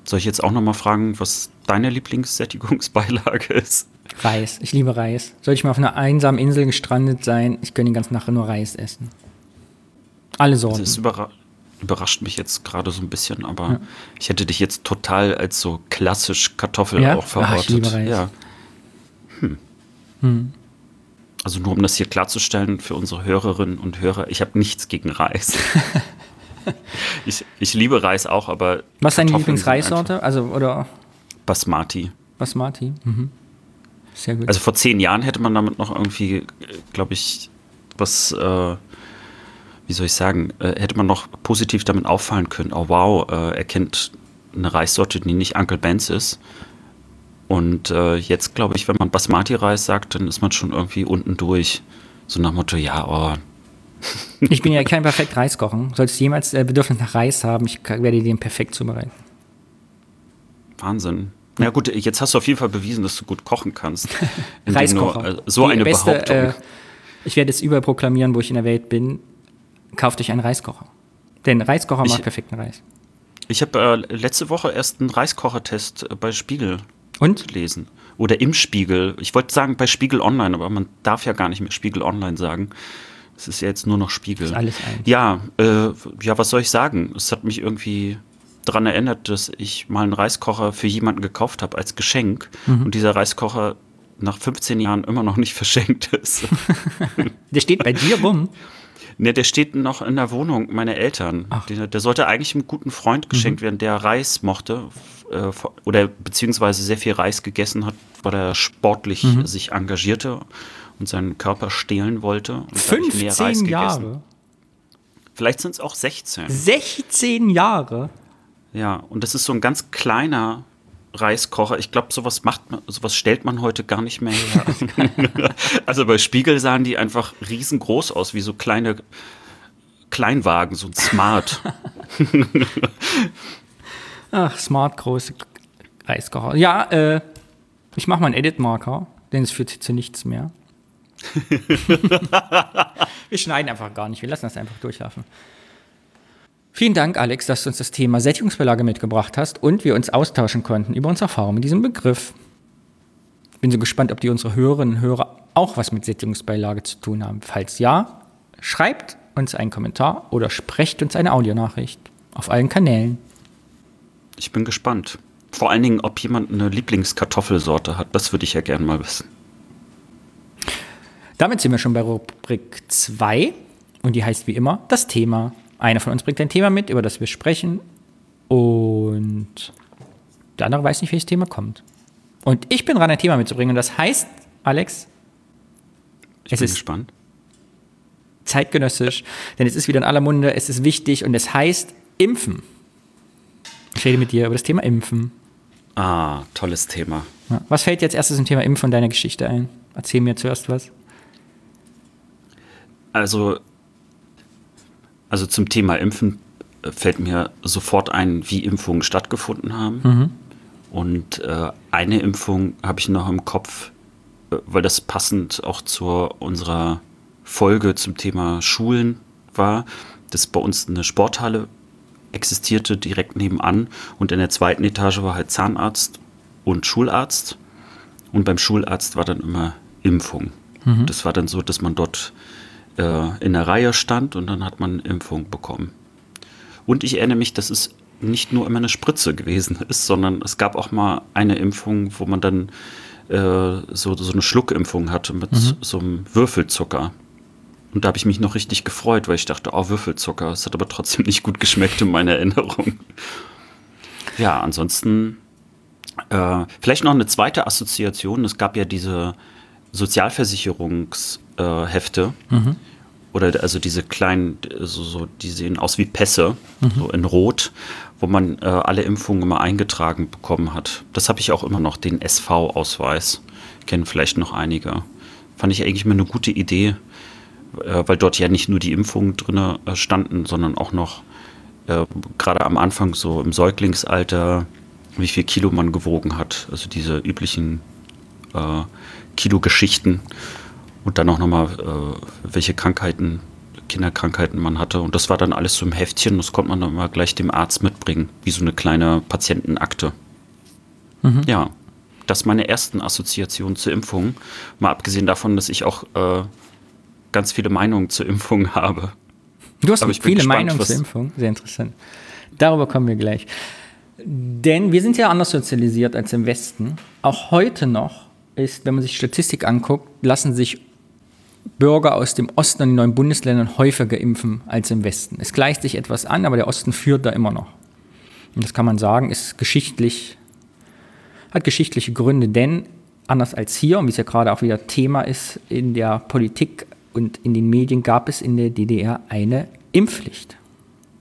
Soll ich jetzt auch noch mal fragen, was deine Lieblingssättigungsbeilage ist? Reis. Ich liebe Reis. Soll ich mal auf einer einsamen Insel gestrandet sein, ich könnte die ganze Nacht nur Reis essen. Alle Sorten. Das überra überrascht mich jetzt gerade so ein bisschen, aber ich hätte dich jetzt total als so klassisch Kartoffel Ja? auch Ah, verortet. Reis. Ja. Hm. Also nur um das hier klarzustellen für unsere Hörerinnen und Hörer, ich habe nichts gegen Reis. ich, ich liebe Reis auch, aber Was ist deine Lieblingsreissorte? Also, oder Basmati. Basmati? Mhm. Sehr gut. Also vor zehn Jahren hätte man damit noch irgendwie, glaube ich, was, äh, wie soll ich sagen, äh, hätte man noch positiv damit auffallen können. Oh wow, äh, er kennt eine Reissorte, die nicht Uncle Ben's ist. Und äh, jetzt glaube ich, wenn man Basmati-Reis sagt, dann ist man schon irgendwie unten durch. So nach dem Motto, ja, oh, ich bin ja kein perfekt Reis kochen. Solltest du jemals äh, Bedürfnis nach Reis haben, ich werde den perfekt zubereiten. Wahnsinn. Na gut, jetzt hast du auf jeden Fall bewiesen, dass du gut kochen kannst. Reiskocher. äh, so Die eine beste, Behauptung. Äh, ich werde es überall proklamieren, wo ich in der Welt bin. Kauft euch einen Reiskocher. Denn Reiskocher Ich- macht perfekten Reis. Ich habe äh, letzte Woche erst einen Reiskochertest äh, bei Spiegel Und? gelesen. Oder im Spiegel. Ich wollte sagen bei Spiegel Online, aber man darf ja gar nicht mehr Spiegel Online sagen. Es ist ja jetzt nur noch Spiegel. Ist alles eins. Ja, äh, ja, was soll ich sagen? Es hat mich irgendwie daran erinnert, dass ich mal einen Reiskocher für jemanden gekauft habe als Geschenk Mhm. und dieser Reiskocher nach 15 Jahren immer noch nicht verschenkt ist. Der steht bei dir rum. Ne, der steht noch in der Wohnung meiner Eltern. Der, der sollte eigentlich einem guten Freund geschenkt werden, der Reis mochte äh, oder beziehungsweise sehr viel Reis gegessen hat, weil er sportlich sich engagierte und seinen Körper stehlen wollte. Und da hab ich mehr 15 Jahre. Vielleicht sind es auch 16. 16 Jahre. Ja, und das ist so ein ganz kleiner Reiskocher. Ich glaube, sowas macht man, sowas stellt man heute gar nicht mehr her. also bei Spiegel sahen die einfach riesengroß aus, wie so kleine Kleinwagen, so ein Smart. Ach, smart große Reiskocher. Ja, äh, ich mache mal einen Edit-Marker, denn es führt zu nichts mehr. wir schneiden einfach gar nicht, wir lassen das einfach durchlaufen. Vielen Dank, Alex, dass du uns das Thema Sättigungsbeilage mitgebracht hast und wir uns austauschen konnten über unsere Erfahrung mit diesem Begriff. Bin so gespannt, ob die unsere Hörerinnen und Hörer auch was mit Sättigungsbeilage zu tun haben. Falls ja, schreibt uns einen Kommentar oder sprecht uns eine Audionachricht auf allen Kanälen. Ich bin gespannt. Vor allen Dingen, ob jemand eine Lieblingskartoffelsorte hat. Das würde ich ja gerne mal wissen. Damit sind wir schon bei Rubrik 2 und die heißt wie immer das Thema. Einer von uns bringt ein Thema mit, über das wir sprechen und der andere weiß nicht, welches Thema kommt. Und ich bin dran, ein Thema mitzubringen und das heißt, Alex, Ich Es bin ist- gespannt. zeitgenössisch, denn es ist wieder in aller Munde, es ist wichtig und es heißt Impfen. Ich rede mit dir über das Thema Impfen. Ah, tolles Thema. Was fällt jetzt erstes im Thema Impfen von deiner Geschichte ein? Erzähl mir zuerst was. Also, also zum Thema Impfen äh, fällt mir sofort ein, wie Impfungen stattgefunden haben. Und äh, eine Impfung habe ich noch im Kopf, äh, weil das passend auch zu unserer Folge zum Thema Schulen war, dass bei uns eine Sporthalle existierte direkt nebenan und in der zweiten Etage war halt Zahnarzt und Schularzt und beim Schularzt war dann immer Impfung. Das war dann so, dass man dort äh, in der Reihe stand und dann hat man Impfung bekommen. Und ich erinnere mich, dass es nicht nur immer eine Spritze gewesen ist, sondern es gab auch mal eine Impfung, wo man dann äh, so, so eine Schluckimpfung hatte mit so einem Würfelzucker. Und da habe ich mich noch richtig gefreut, weil ich dachte, oh, Würfelzucker. Es hat aber trotzdem nicht gut geschmeckt in meiner Erinnerung. Ja, ansonsten Äh, vielleicht noch eine zweite Assoziation. Es gab ja diese Sozialversicherungshefte. Äh, mhm. Oder also diese kleinen, so, so, die sehen aus wie Pässe, mhm. so in Rot, wo man äh, alle Impfungen immer eingetragen bekommen hat. Das habe ich auch immer noch, den SV-Ausweis. Kennen vielleicht noch einige. Fand ich eigentlich immer eine gute Idee, äh, weil dort ja nicht nur die Impfungen drin äh, standen, sondern auch noch äh, gerade am Anfang so im Säuglingsalter, wie viel Kilo man gewogen hat. Also diese üblichen äh, Kilo-Geschichten und dann auch nochmal, äh, welche Krankheiten, Kinderkrankheiten man hatte. Und das war dann alles so im Heftchen. Das konnte man dann immer gleich dem Arzt mitbringen, wie so eine kleine Patientenakte. Mhm. Ja, das meine ersten Assoziationen zur Impfung. Mal abgesehen davon, dass ich auch äh, ganz viele Meinungen zur Impfung habe. Du hast viele gespannt, Meinungen zur Impfung, sehr interessant. Darüber kommen wir gleich. Denn wir sind ja anders sozialisiert als im Westen. Auch heute noch ist, wenn man sich Statistik anguckt, lassen sich Bürger aus dem Osten und den neuen Bundesländern häufiger impfen als im Westen. Es gleicht sich etwas an, aber der Osten führt da immer noch. Und das kann man sagen, ist geschichtlich, hat geschichtliche Gründe, denn anders als hier, und wie es ja gerade auch wieder Thema ist in der Politik und in den Medien, gab es in der DDR eine Impfpflicht.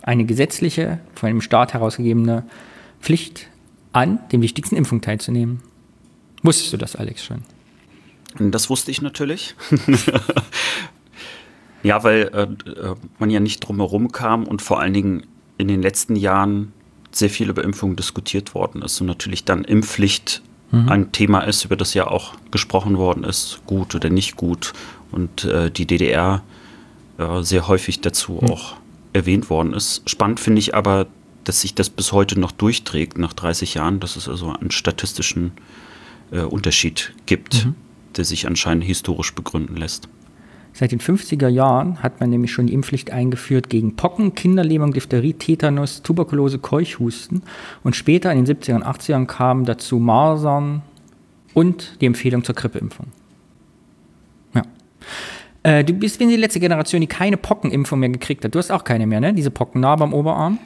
Eine gesetzliche, von einem Staat herausgegebene Pflicht an den wichtigsten Impfungen teilzunehmen. Wusstest du das, Alex, schon? Das wusste ich natürlich. ja, weil äh, äh, man ja nicht drumherum kam und vor allen Dingen in den letzten Jahren sehr viel über Impfungen diskutiert worden ist und natürlich dann Impfpflicht mhm. ein Thema ist, über das ja auch gesprochen worden ist, gut oder nicht gut und äh, die DDR äh, sehr häufig dazu mhm. auch erwähnt worden ist. Spannend finde ich aber, dass sich das bis heute noch durchträgt nach 30 Jahren, dass es also einen statistischen äh, Unterschied gibt. Mhm der sich anscheinend historisch begründen lässt. Seit den 50er Jahren hat man nämlich schon die Impfpflicht eingeführt gegen Pocken, Kinderlähmung, Diphtherie, Tetanus, Tuberkulose, Keuchhusten. Und später in den 70er und 80ern kamen dazu Masern und die Empfehlung zur Grippeimpfung. Ja. Äh, du bist wie die letzte Generation, die keine Pockenimpfung mehr gekriegt hat. Du hast auch keine mehr, ne? Diese Pockennarbe am Oberarm?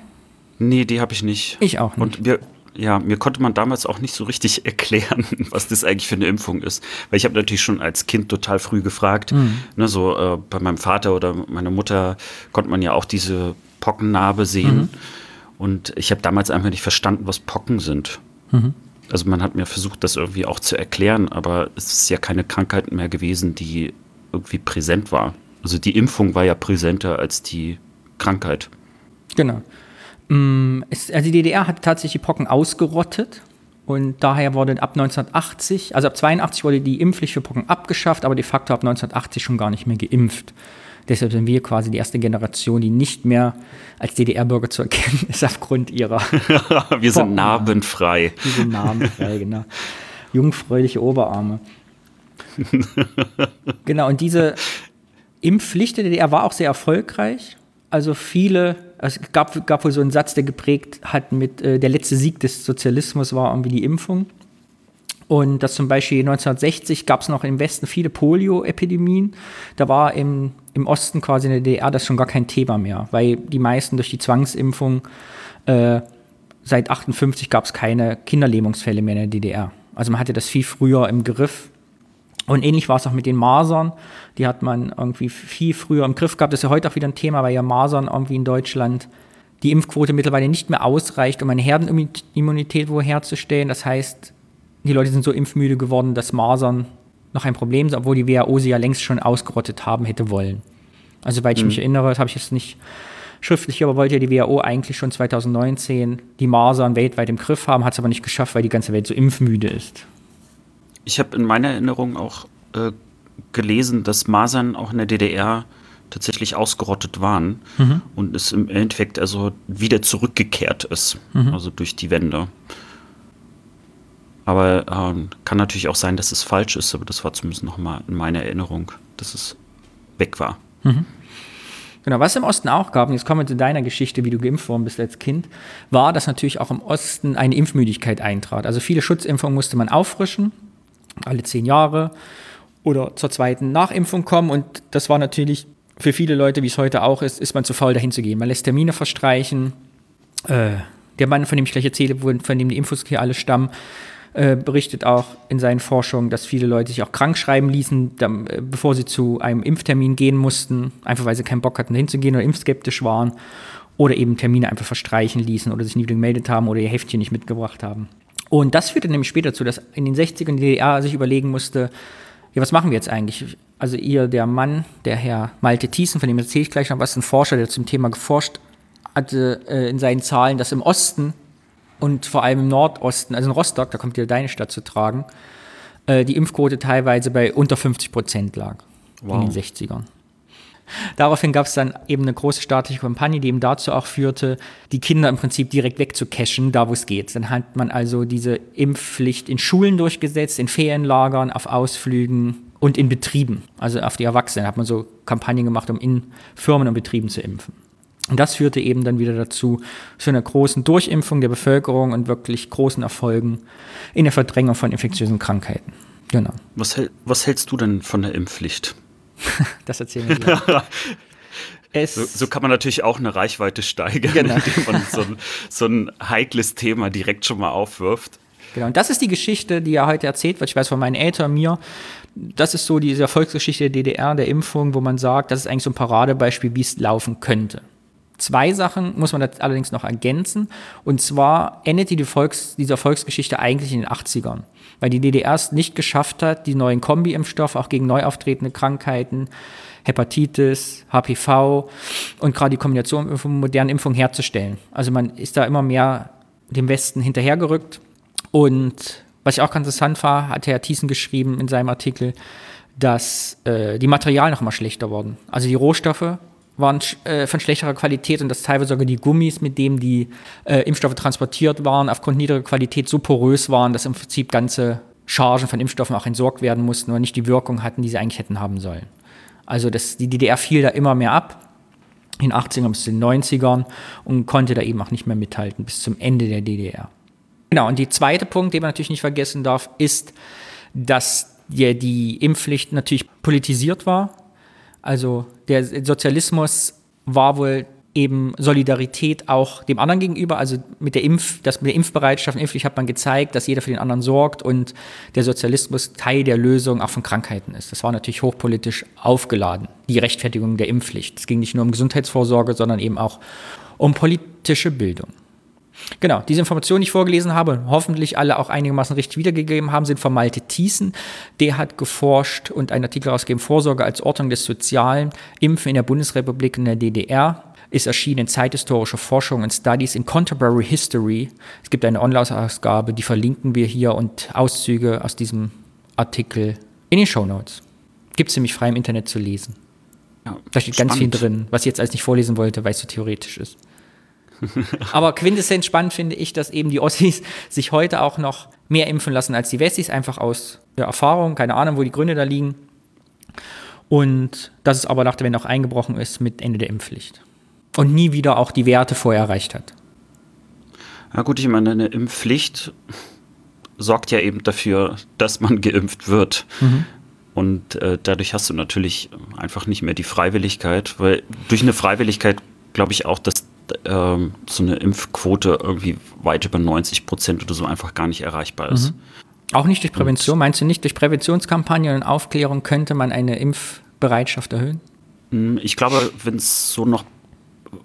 Nee, die habe ich nicht. Ich auch nicht. Und wir, ja, mir konnte man damals auch nicht so richtig erklären, was das eigentlich für eine Impfung ist. Weil ich habe natürlich schon als Kind total früh gefragt. Mhm. Ne, so äh, bei meinem Vater oder meiner Mutter konnte man ja auch diese Pockennarbe sehen. Mhm. Und ich habe damals einfach nicht verstanden, was Pocken sind. Mhm. Also man hat mir versucht, das irgendwie auch zu erklären, aber es ist ja keine Krankheit mehr gewesen, die irgendwie präsent war. Also die Impfung war ja präsenter als die Krankheit. Genau. Mm, es, also die DDR hat tatsächlich die Pocken ausgerottet und daher wurde ab 1980, also ab 82 wurde die Impfpflicht für Pocken abgeschafft, aber de facto ab 1980 schon gar nicht mehr geimpft. Deshalb sind wir quasi die erste Generation, die nicht mehr als DDR-Bürger zu erkennen ist aufgrund ihrer. wir sind narbenfrei. Wir sind narbenfrei, genau. Jungfräuliche Oberarme. genau, und diese Impfpflicht der DDR war auch sehr erfolgreich. Also viele es gab, gab wohl so einen Satz, der geprägt hat mit, äh, der letzte Sieg des Sozialismus war irgendwie die Impfung. Und dass zum Beispiel 1960 gab es noch im Westen viele Polio-Epidemien. Da war im, im Osten quasi in der DDR das schon gar kein Thema mehr, weil die meisten durch die Zwangsimpfung äh, seit 58 gab es keine Kinderlähmungsfälle mehr in der DDR. Also man hatte das viel früher im Griff. Und ähnlich war es auch mit den Masern. Die hat man irgendwie viel früher im Griff gehabt. Das ist ja heute auch wieder ein Thema, weil ja Masern irgendwie in Deutschland die Impfquote mittlerweile nicht mehr ausreicht, um eine Herdenimmunität herzustellen. Das heißt, die Leute sind so impfmüde geworden, dass Masern noch ein Problem sind, obwohl die WHO sie ja längst schon ausgerottet haben hätte wollen. Also, soweit ich mhm. mich erinnere, das habe ich jetzt nicht schriftlich, aber wollte ja die WHO eigentlich schon 2019 die Masern weltweit im Griff haben, hat es aber nicht geschafft, weil die ganze Welt so impfmüde ist. Ich habe in meiner Erinnerung auch äh, gelesen, dass Masern auch in der DDR tatsächlich ausgerottet waren mhm. und es im Endeffekt also wieder zurückgekehrt ist, mhm. also durch die Wende. Aber ähm, kann natürlich auch sein, dass es falsch ist, aber das war zumindest nochmal in meiner Erinnerung, dass es weg war. Mhm. Genau, was es im Osten auch gab, und jetzt kommen wir zu deiner Geschichte, wie du geimpft worden bist als Kind, war, dass natürlich auch im Osten eine Impfmüdigkeit eintrat. Also viele Schutzimpfungen musste man auffrischen, alle zehn Jahre oder zur zweiten Nachimpfung kommen. Und das war natürlich für viele Leute, wie es heute auch ist, ist man zu faul, dahin zu gehen. Man lässt Termine verstreichen. Äh, der Mann, von dem ich gleich erzähle, von dem die Infos hier alle stammen, äh, berichtet auch in seinen Forschungen, dass viele Leute sich auch krank schreiben ließen, dann, äh, bevor sie zu einem Impftermin gehen mussten, einfach weil sie keinen Bock hatten, hinzugehen oder impfskeptisch waren oder eben Termine einfach verstreichen ließen oder sich nie wieder gemeldet haben oder ihr Heftchen nicht mitgebracht haben. Und das führte nämlich später dazu, dass in den 60ern die DDR sich überlegen musste, ja, was machen wir jetzt eigentlich? Also ihr, der Mann, der Herr Malte Thiessen, von dem erzähle ich gleich noch was, ein Forscher, der zum Thema geforscht hatte äh, in seinen Zahlen, dass im Osten und vor allem im Nordosten, also in Rostock, da kommt ja deine Stadt zu tragen, äh, die Impfquote teilweise bei unter 50 Prozent lag wow. in den 60ern. Daraufhin gab es dann eben eine große staatliche Kampagne, die eben dazu auch führte, die Kinder im Prinzip direkt wegzucachen, da wo es geht. Dann hat man also diese Impfpflicht in Schulen durchgesetzt, in Ferienlagern, auf Ausflügen und in Betrieben, also auf die Erwachsenen, hat man so Kampagnen gemacht, um in Firmen und Betrieben zu impfen. Und das führte eben dann wieder dazu, zu einer großen Durchimpfung der Bevölkerung und wirklich großen Erfolgen in der Verdrängung von infektiösen Krankheiten. Genau. Was, was hältst du denn von der Impfpflicht? das erzählen wir gleich. So, so, kann man natürlich auch eine Reichweite steigern, genau. indem man so ein, so ein heikles Thema direkt schon mal aufwirft. Genau, und das ist die Geschichte, die er heute erzählt wird. Ich weiß von meinen Eltern, mir. Das ist so diese Erfolgsgeschichte der DDR, der Impfung, wo man sagt, das ist eigentlich so ein Paradebeispiel, wie es laufen könnte. Zwei Sachen muss man allerdings noch ergänzen. Und zwar endete die Volks-, diese Erfolgsgeschichte eigentlich in den 80ern weil die DDR es nicht geschafft hat, die neuen Kombi-Impfstoffe auch gegen neu auftretende Krankheiten, Hepatitis, HPV und gerade die Kombination von modernen Impfungen herzustellen. Also man ist da immer mehr dem Westen hinterhergerückt. Und was ich auch ganz interessant war, hat Herr Thiessen geschrieben in seinem Artikel, dass äh, die Materialien noch mal schlechter wurden. Also die Rohstoffe waren äh, von schlechterer Qualität und dass teilweise sogar die Gummis, mit denen die äh, Impfstoffe transportiert waren, aufgrund niedriger Qualität so porös waren, dass im Prinzip ganze Chargen von Impfstoffen auch entsorgt werden mussten und nicht die Wirkung hatten, die sie eigentlich hätten haben sollen. Also das, die DDR fiel da immer mehr ab, in den 80ern bis den 90ern und konnte da eben auch nicht mehr mithalten bis zum Ende der DDR. Genau, und der zweite Punkt, den man natürlich nicht vergessen darf, ist, dass die Impfpflicht natürlich politisiert war also der Sozialismus war wohl eben Solidarität auch dem anderen gegenüber, also mit der Impf, das mit der Impfbereitschaft, Impfpflicht hat man gezeigt, dass jeder für den anderen sorgt und der Sozialismus Teil der Lösung auch von Krankheiten ist. Das war natürlich hochpolitisch aufgeladen, die Rechtfertigung der Impfpflicht. Es ging nicht nur um Gesundheitsvorsorge, sondern eben auch um politische Bildung. Genau, diese Informationen, die ich vorgelesen habe, hoffentlich alle auch einigermaßen richtig wiedergegeben haben, sind von Malte Thiessen. Der hat geforscht und einen Artikel ausgegeben, Vorsorge als Ordnung des Sozialen, Impfen in der Bundesrepublik und der DDR. Ist erschienen in Zeithistorische Forschung und Studies in Contemporary History. Es gibt eine Online-Ausgabe, die verlinken wir hier und Auszüge aus diesem Artikel in den Show Notes. Gibt es nämlich frei im Internet zu lesen. Ja, da steht spannend. ganz viel drin, was ich jetzt alles nicht vorlesen wollte, weil es so theoretisch ist. Aber quintessenz spannend finde ich, dass eben die Ossis sich heute auch noch mehr impfen lassen als die Wessis, einfach aus der Erfahrung, keine Ahnung, wo die Gründe da liegen. Und dass es aber nach der Wende auch eingebrochen ist mit Ende der Impfpflicht. Und nie wieder auch die Werte vorher erreicht hat. Na gut, ich meine, eine Impfpflicht sorgt ja eben dafür, dass man geimpft wird. Mhm. Und äh, dadurch hast du natürlich einfach nicht mehr die Freiwilligkeit, weil durch eine Freiwilligkeit glaube ich auch, dass ähm, so eine Impfquote irgendwie weit über 90 Prozent oder so einfach gar nicht erreichbar ist. Mhm. Auch nicht durch Prävention? Und, Meinst du nicht, durch Präventionskampagnen und Aufklärung könnte man eine Impfbereitschaft erhöhen? Hm, ich glaube, wenn es so noch,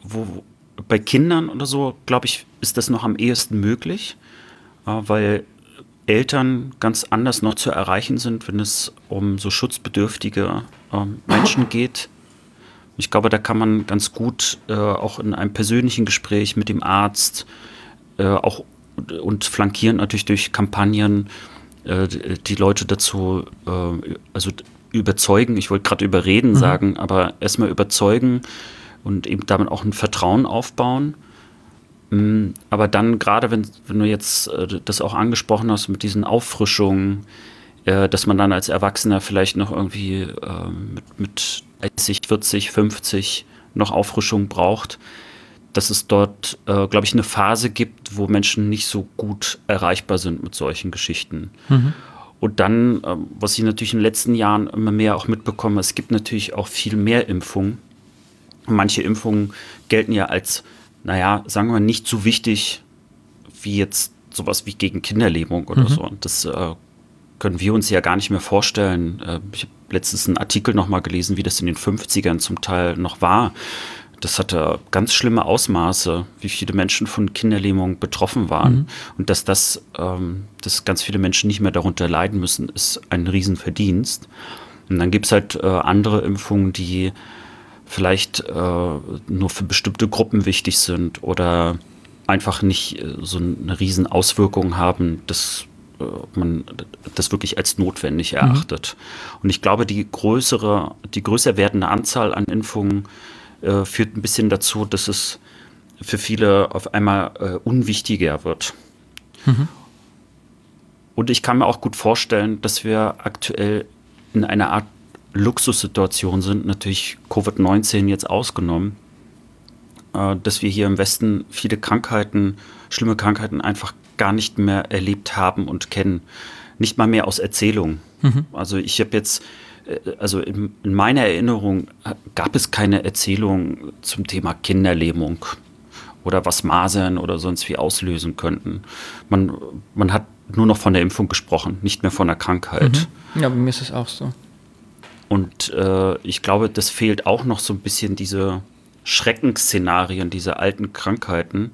wo, bei Kindern oder so, glaube ich, ist das noch am ehesten möglich, äh, weil Eltern ganz anders noch zu erreichen sind, wenn es um so schutzbedürftige äh, Menschen geht ich glaube, da kann man ganz gut äh, auch in einem persönlichen Gespräch mit dem Arzt äh, auch und flankierend natürlich durch Kampagnen äh, die Leute dazu äh, also überzeugen. Ich wollte gerade überreden mhm. sagen, aber erstmal überzeugen und eben damit auch ein Vertrauen aufbauen. Mm, aber dann gerade, wenn, wenn du jetzt äh, das auch angesprochen hast mit diesen Auffrischungen, äh, dass man dann als Erwachsener vielleicht noch irgendwie mit, mit 30, 40, 50 noch Auffrischung braucht, dass es dort, äh, glaube ich, eine Phase gibt, wo Menschen nicht so gut erreichbar sind mit solchen Geschichten. Mhm. Und dann, äh, was ich natürlich in den letzten Jahren immer mehr auch mitbekomme, es gibt natürlich auch viel mehr Impfungen. Manche Impfungen gelten ja als, naja, sagen wir nicht so wichtig wie jetzt sowas wie gegen Kinderlähmung oder mhm. so. Und das äh, können wir uns ja gar nicht mehr vorstellen. Äh, ich habe letztens einen Artikel nochmal gelesen, wie das in den 50ern zum Teil noch war. Das hatte ganz schlimme Ausmaße, wie viele Menschen von Kinderlähmung betroffen waren. Mhm. Und dass das, ähm, dass ganz viele Menschen nicht mehr darunter leiden müssen, ist ein Riesenverdienst. Und dann gibt es halt äh, andere Impfungen, die vielleicht äh, nur für bestimmte Gruppen wichtig sind oder einfach nicht äh, so eine riesen Auswirkung haben, dass äh, man das wirklich als notwendig erachtet. Mhm. Und ich glaube, die größere, die größer werdende Anzahl an Impfungen äh, führt ein bisschen dazu, dass es für viele auf einmal äh, unwichtiger wird. Mhm. Und ich kann mir auch gut vorstellen, dass wir aktuell in einer Art Luxussituation sind, natürlich Covid-19 jetzt ausgenommen, äh, dass wir hier im Westen viele Krankheiten, schlimme Krankheiten einfach gar nicht mehr erlebt haben und kennen. Nicht mal mehr aus Erzählungen. Mhm. Also ich habe jetzt, äh, also in, in, meiner Erinnerung äh, gab es keine Erzählung zum Thema Kinderlähmung oder was Masern oder sonst wie auslösen könnten. Man, man hat nur noch von der Impfung gesprochen, nicht mehr von der Krankheit. Mhm. Ja, bei mir ist es auch so. Und äh, ich glaube, das fehlt auch noch so ein bisschen diese Schreckensszenarien, diese alten Krankheiten,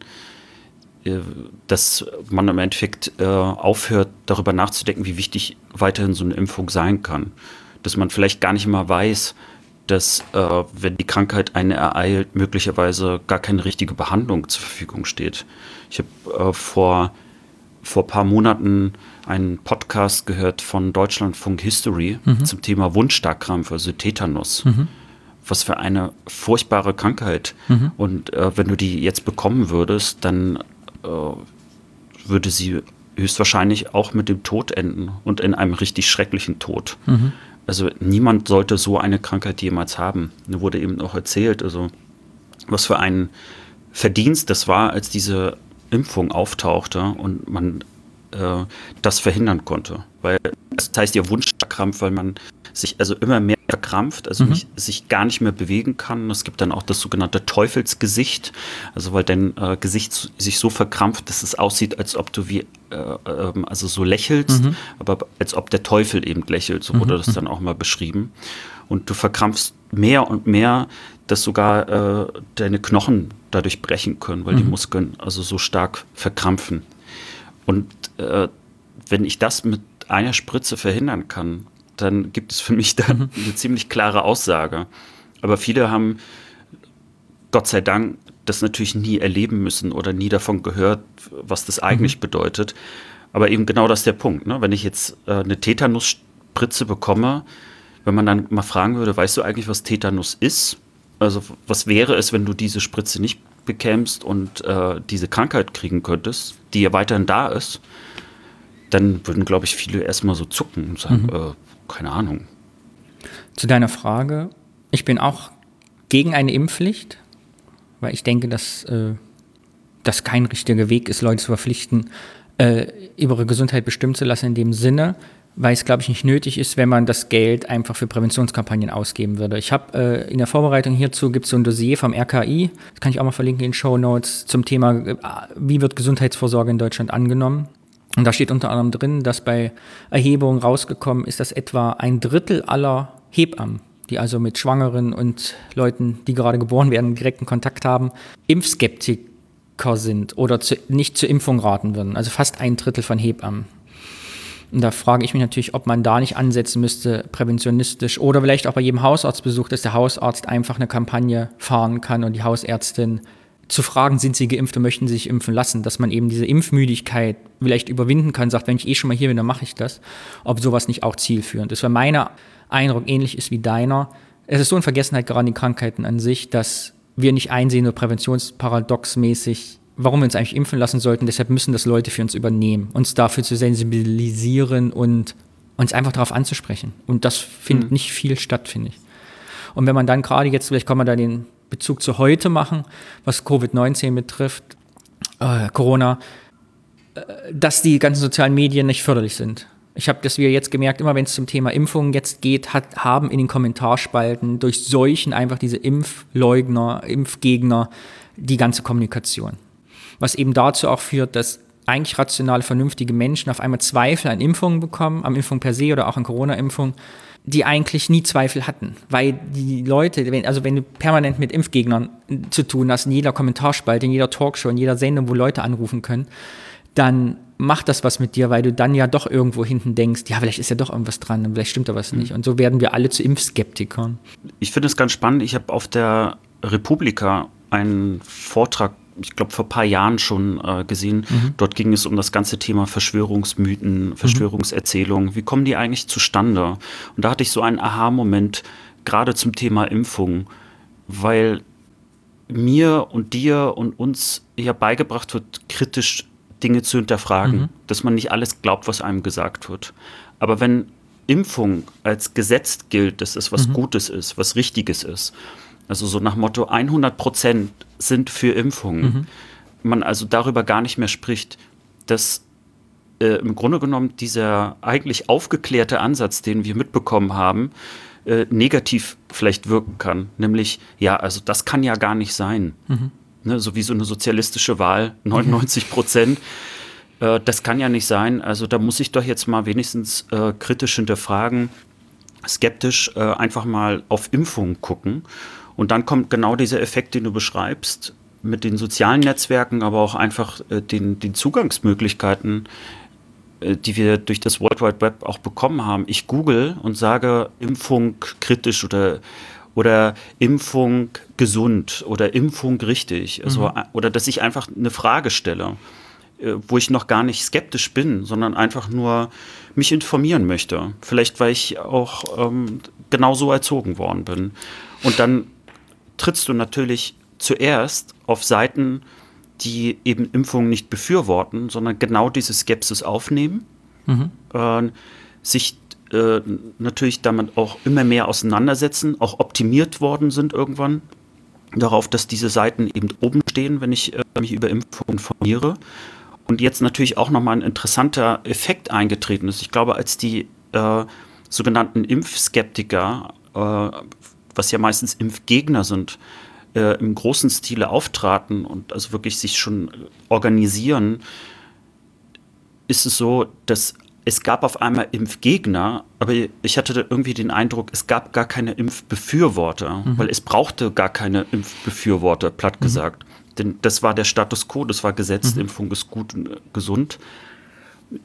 dass man im Endeffekt äh, aufhört, darüber nachzudenken, wie wichtig weiterhin so eine Impfung sein kann. Dass man vielleicht gar nicht mal weiß, dass, äh, wenn die Krankheit einen ereilt, möglicherweise gar keine richtige Behandlung zur Verfügung steht. Ich habe äh, vor, vor ein paar Monaten einen Podcast gehört von Deutschlandfunk History mhm. zum Thema Wundstarkrampf, also Tetanus. Mhm. Was für eine furchtbare Krankheit. Mhm. Und äh, wenn du die jetzt bekommen würdest, dann äh, würde sie höchstwahrscheinlich auch mit dem Tod enden und in einem richtig schrecklichen Tod. Mhm. Also niemand sollte so eine Krankheit jemals haben. Mir wurde eben auch erzählt, also was für ein Verdienst das war, als diese Impfung auftauchte und man äh, das verhindern konnte. Weil das heißt ja Wunschkrampf, weil man sich also immer mehr verkrampft, also mhm. nicht, sich gar nicht mehr bewegen kann. Es gibt dann auch das sogenannte Teufelsgesicht, also weil dein äh, Gesicht sich so verkrampft, dass es aussieht, als ob du wie äh, äh, also so lächelst, mhm. aber als ob der Teufel eben lächelt, so wurde mhm. das dann auch mal beschrieben. Und du verkrampfst mehr und mehr, dass sogar äh, deine Knochen dadurch brechen können, weil die mhm. Muskeln also so stark verkrampfen. Und äh, wenn ich das mit einer Spritze verhindern kann, dann gibt es für mich dann mhm. eine ziemlich klare Aussage. Aber viele haben Gott sei Dank das natürlich nie erleben müssen oder nie davon gehört, was das eigentlich mhm. bedeutet. Aber eben genau das ist der Punkt. Ne? Wenn ich jetzt äh, eine Tetanusspritze bekomme, wenn man dann mal fragen würde, weißt du eigentlich, was Tetanus ist? Also was wäre es, wenn du diese Spritze nicht bekämst und äh, diese Krankheit kriegen könntest, die ja weiterhin da ist, dann würden, glaube ich, viele erstmal so zucken und sagen, mhm. äh, keine Ahnung. Zu deiner Frage, ich bin auch gegen eine Impfpflicht, weil ich denke, dass äh, das kein richtiger Weg ist, Leute zu verpflichten, äh, über ihre Gesundheit bestimmen zu lassen in dem Sinne, weil es, glaube ich, nicht nötig ist, wenn man das Geld einfach für Präventionskampagnen ausgeben würde. Ich habe äh, in der Vorbereitung hierzu gibt es so ein Dossier vom RKI, das kann ich auch mal verlinken in den Show Notes, zum Thema, äh, wie wird Gesundheitsvorsorge in Deutschland angenommen. Und da steht unter anderem drin, dass bei Erhebungen rausgekommen ist, dass etwa ein Drittel aller Hebammen, die also mit Schwangeren und Leuten, die gerade geboren werden, direkten Kontakt haben, Impfskeptiker sind oder zu, nicht zur Impfung raten würden. Also fast ein Drittel von Hebammen. Und da frage ich mich natürlich, ob man da nicht ansetzen müsste, präventionistisch oder vielleicht auch bei jedem Hausarztbesuch, dass der Hausarzt einfach eine Kampagne fahren kann und die Hausärztin zu fragen, sind sie geimpft und möchten sie sich impfen lassen, dass man eben diese Impfmüdigkeit vielleicht überwinden kann, sagt, wenn ich eh schon mal hier bin, dann mache ich das, ob sowas nicht auch zielführend ist. Weil mein Eindruck ähnlich ist wie deiner. Es ist so in Vergessenheit gerade die Krankheiten an sich, dass wir nicht einsehen, nur präventionsparadoxmäßig, warum wir uns eigentlich impfen lassen sollten. Deshalb müssen das Leute für uns übernehmen, uns dafür zu sensibilisieren und uns einfach darauf anzusprechen. Und das findet mhm. nicht viel statt, finde ich. Und wenn man dann gerade jetzt, vielleicht kann man da den Bezug zu heute machen, was Covid-19 betrifft, äh, Corona, äh, dass die ganzen sozialen Medien nicht förderlich sind. Ich habe das wir jetzt gemerkt, immer wenn es zum Thema Impfungen jetzt geht, hat, haben in den Kommentarspalten durch Seuchen einfach diese Impfleugner, Impfgegner die ganze Kommunikation. Was eben dazu auch führt, dass eigentlich rationale, vernünftige Menschen auf einmal Zweifel an Impfungen bekommen, am Impfung per se oder auch an Corona-Impfung, die eigentlich nie Zweifel hatten. Weil die Leute, wenn, also wenn du permanent mit Impfgegnern zu tun hast, in jeder Kommentarspalte, in jeder Talkshow, in jeder Sendung, wo Leute anrufen können, dann macht das was mit dir, weil du dann ja doch irgendwo hinten denkst, ja, vielleicht ist ja doch irgendwas dran, vielleicht stimmt da was mhm. nicht. Und so werden wir alle zu Impfskeptikern. Ich finde es ganz spannend. Ich habe auf der Republika einen Vortrag ich glaube, vor ein paar Jahren schon äh, gesehen. Mhm. Dort ging es um das ganze Thema Verschwörungsmythen, mhm. Verschwörungserzählungen. Wie kommen die eigentlich zustande? Und da hatte ich so einen Aha-Moment, gerade zum Thema Impfung, weil mir und dir und uns ja beigebracht wird, kritisch Dinge zu hinterfragen, mhm. dass man nicht alles glaubt, was einem gesagt wird. Aber wenn Impfung als Gesetz gilt, dass es was mhm. Gutes ist, was Richtiges ist, also so nach Motto 100 Prozent sind für Impfungen, mhm. man also darüber gar nicht mehr spricht, dass äh, im Grunde genommen dieser eigentlich aufgeklärte Ansatz, den wir mitbekommen haben, äh, negativ vielleicht wirken kann. Nämlich, ja, also das kann ja gar nicht sein. Mhm ne, so wie so eine sozialistische Wahl, 99 Prozent. äh, das kann ja nicht sein. Also da muss ich doch jetzt mal wenigstens äh, kritisch hinterfragen, skeptisch äh, einfach mal auf Impfungen gucken. Und dann kommt genau dieser Effekt, den du beschreibst, mit den sozialen Netzwerken, aber auch einfach äh, den, den Zugangsmöglichkeiten, äh, die wir durch das World Wide Web auch bekommen haben. Ich google und sage Impfung kritisch oder oder Impfung gesund oder Impfung richtig. Also, mhm. Oder dass ich einfach eine Frage stelle, äh, wo ich noch gar nicht skeptisch bin, sondern einfach nur mich informieren möchte. Vielleicht, weil ich auch ähm, genau so erzogen worden bin. Und dann trittst du natürlich zuerst auf Seiten, die eben Impfungen nicht befürworten, sondern genau diese Skepsis aufnehmen, mhm. äh, sich äh, natürlich damit auch immer mehr auseinandersetzen, auch optimiert worden sind irgendwann darauf, dass diese Seiten eben oben stehen, wenn ich äh, mich über Impfung informiere. Und jetzt natürlich auch nochmal ein interessanter Effekt eingetreten ist. Ich glaube, als die äh, sogenannten Impfskeptiker, äh, was ja meistens Impfgegner sind, äh, im großen Stile auftraten und also wirklich sich schon organisieren, ist es so, dass es gab auf einmal Impfgegner, aber ich hatte irgendwie den Eindruck, es gab gar keine Impfbefürworter, mhm. weil es brauchte gar keine Impfbefürworter, platt mhm. gesagt. Denn das war der Status quo, das war gesetzt, mhm. Impfung ist gut und äh, gesund.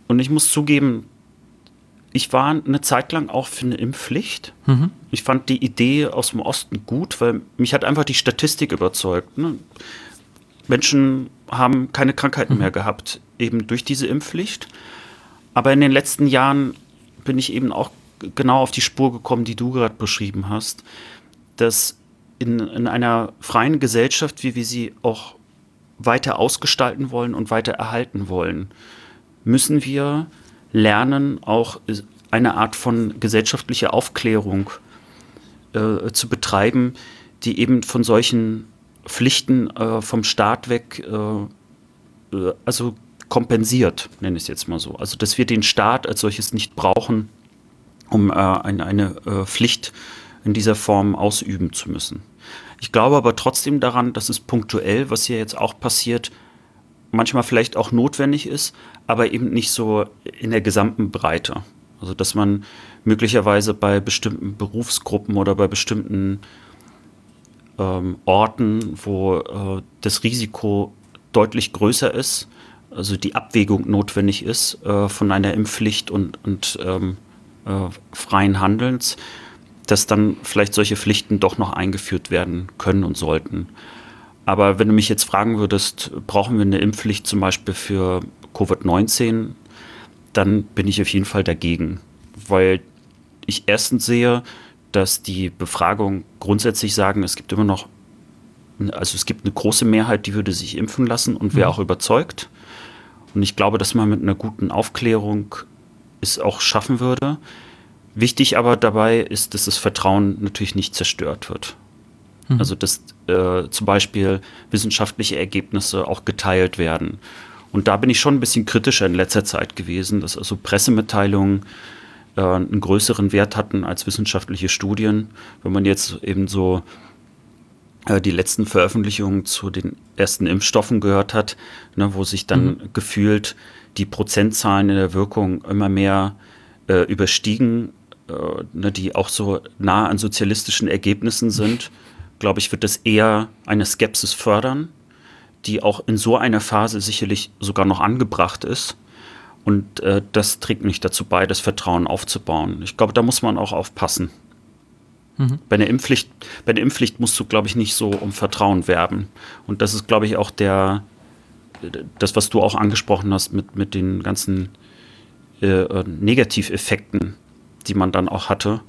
Und ich muss zugeben, ich war eine Zeit lang auch für eine Impfpflicht. Mhm. Ich fand die Idee aus dem Osten gut, weil mich hat einfach die Statistik überzeugt. Ne? Menschen haben keine Krankheiten mhm. mehr gehabt, eben durch diese Impfpflicht. Aber in den letzten Jahren bin ich eben auch genau auf die Spur gekommen, die du gerade beschrieben hast, dass in, in einer freien Gesellschaft, wie wir sie auch weiter ausgestalten wollen und weiter erhalten wollen, müssen wir lernen, auch eine Art von gesellschaftlicher Aufklärung äh, zu betreiben, die eben von solchen Pflichten äh, vom Staat weg, äh, äh also kompensiert, nenne ich es jetzt mal so. Also dass wir den Staat als solches nicht brauchen, um äh, eine, eine äh, Pflicht in dieser Form ausüben zu müssen. Ich glaube aber trotzdem daran, dass es punktuell, was hier jetzt auch passiert, manchmal vielleicht auch notwendig ist, aber eben nicht so in der gesamten Breite. Also dass man möglicherweise bei bestimmten Berufsgruppen oder bei bestimmten ähm, Orten, wo äh, das Risiko deutlich größer ist, also die Abwägung notwendig ist äh, von einer Impfpflicht und, und ähm, äh, freien Handelns, dass dann vielleicht solche Pflichten doch noch eingeführt werden können und sollten. Aber wenn du mich jetzt fragen würdest, brauchen wir eine Impfpflicht zum Beispiel für Covid-19, dann bin ich auf jeden Fall dagegen, weil ich erstens sehe, dass die Befragungen grundsätzlich sagen, es gibt immer noch, also es gibt eine große Mehrheit, die würde sich impfen lassen und wäre mhm. auch überzeugt. Und ich glaube, dass man mit einer guten Aufklärung es auch schaffen würde. Wichtig aber dabei ist, dass das Vertrauen natürlich nicht zerstört wird. Mhm. Also dass äh, zum Beispiel wissenschaftliche Ergebnisse auch geteilt werden. Und da bin ich schon ein bisschen kritischer in letzter Zeit gewesen, dass also Pressemitteilungen äh, einen größeren Wert hatten als wissenschaftliche Studien. Wenn man jetzt eben so äh, die letzten Veröffentlichungen zu den ersten Impfstoffen gehört hat, ne, wo sich dann mhm. gefühlt die Prozentzahlen in der Wirkung immer mehr äh, überstiegen, äh, ne, die auch so nah an sozialistischen Ergebnissen sind, glaube ich, wird das eher eine Skepsis fördern, die auch in so einer Phase sicherlich sogar noch angebracht ist. Und äh, das trägt nicht dazu bei, das Vertrauen aufzubauen. Ich glaube, da muss man auch aufpassen. Mhm. Bei, einer Impfpflicht, bei einer Impfpflicht musst du, glaube ich, nicht so um Vertrauen werben. Und das ist, glaube ich, auch der, das, was du auch angesprochen hast mit, mit den ganzen äh, Negativeffekten, die man dann auch hatte,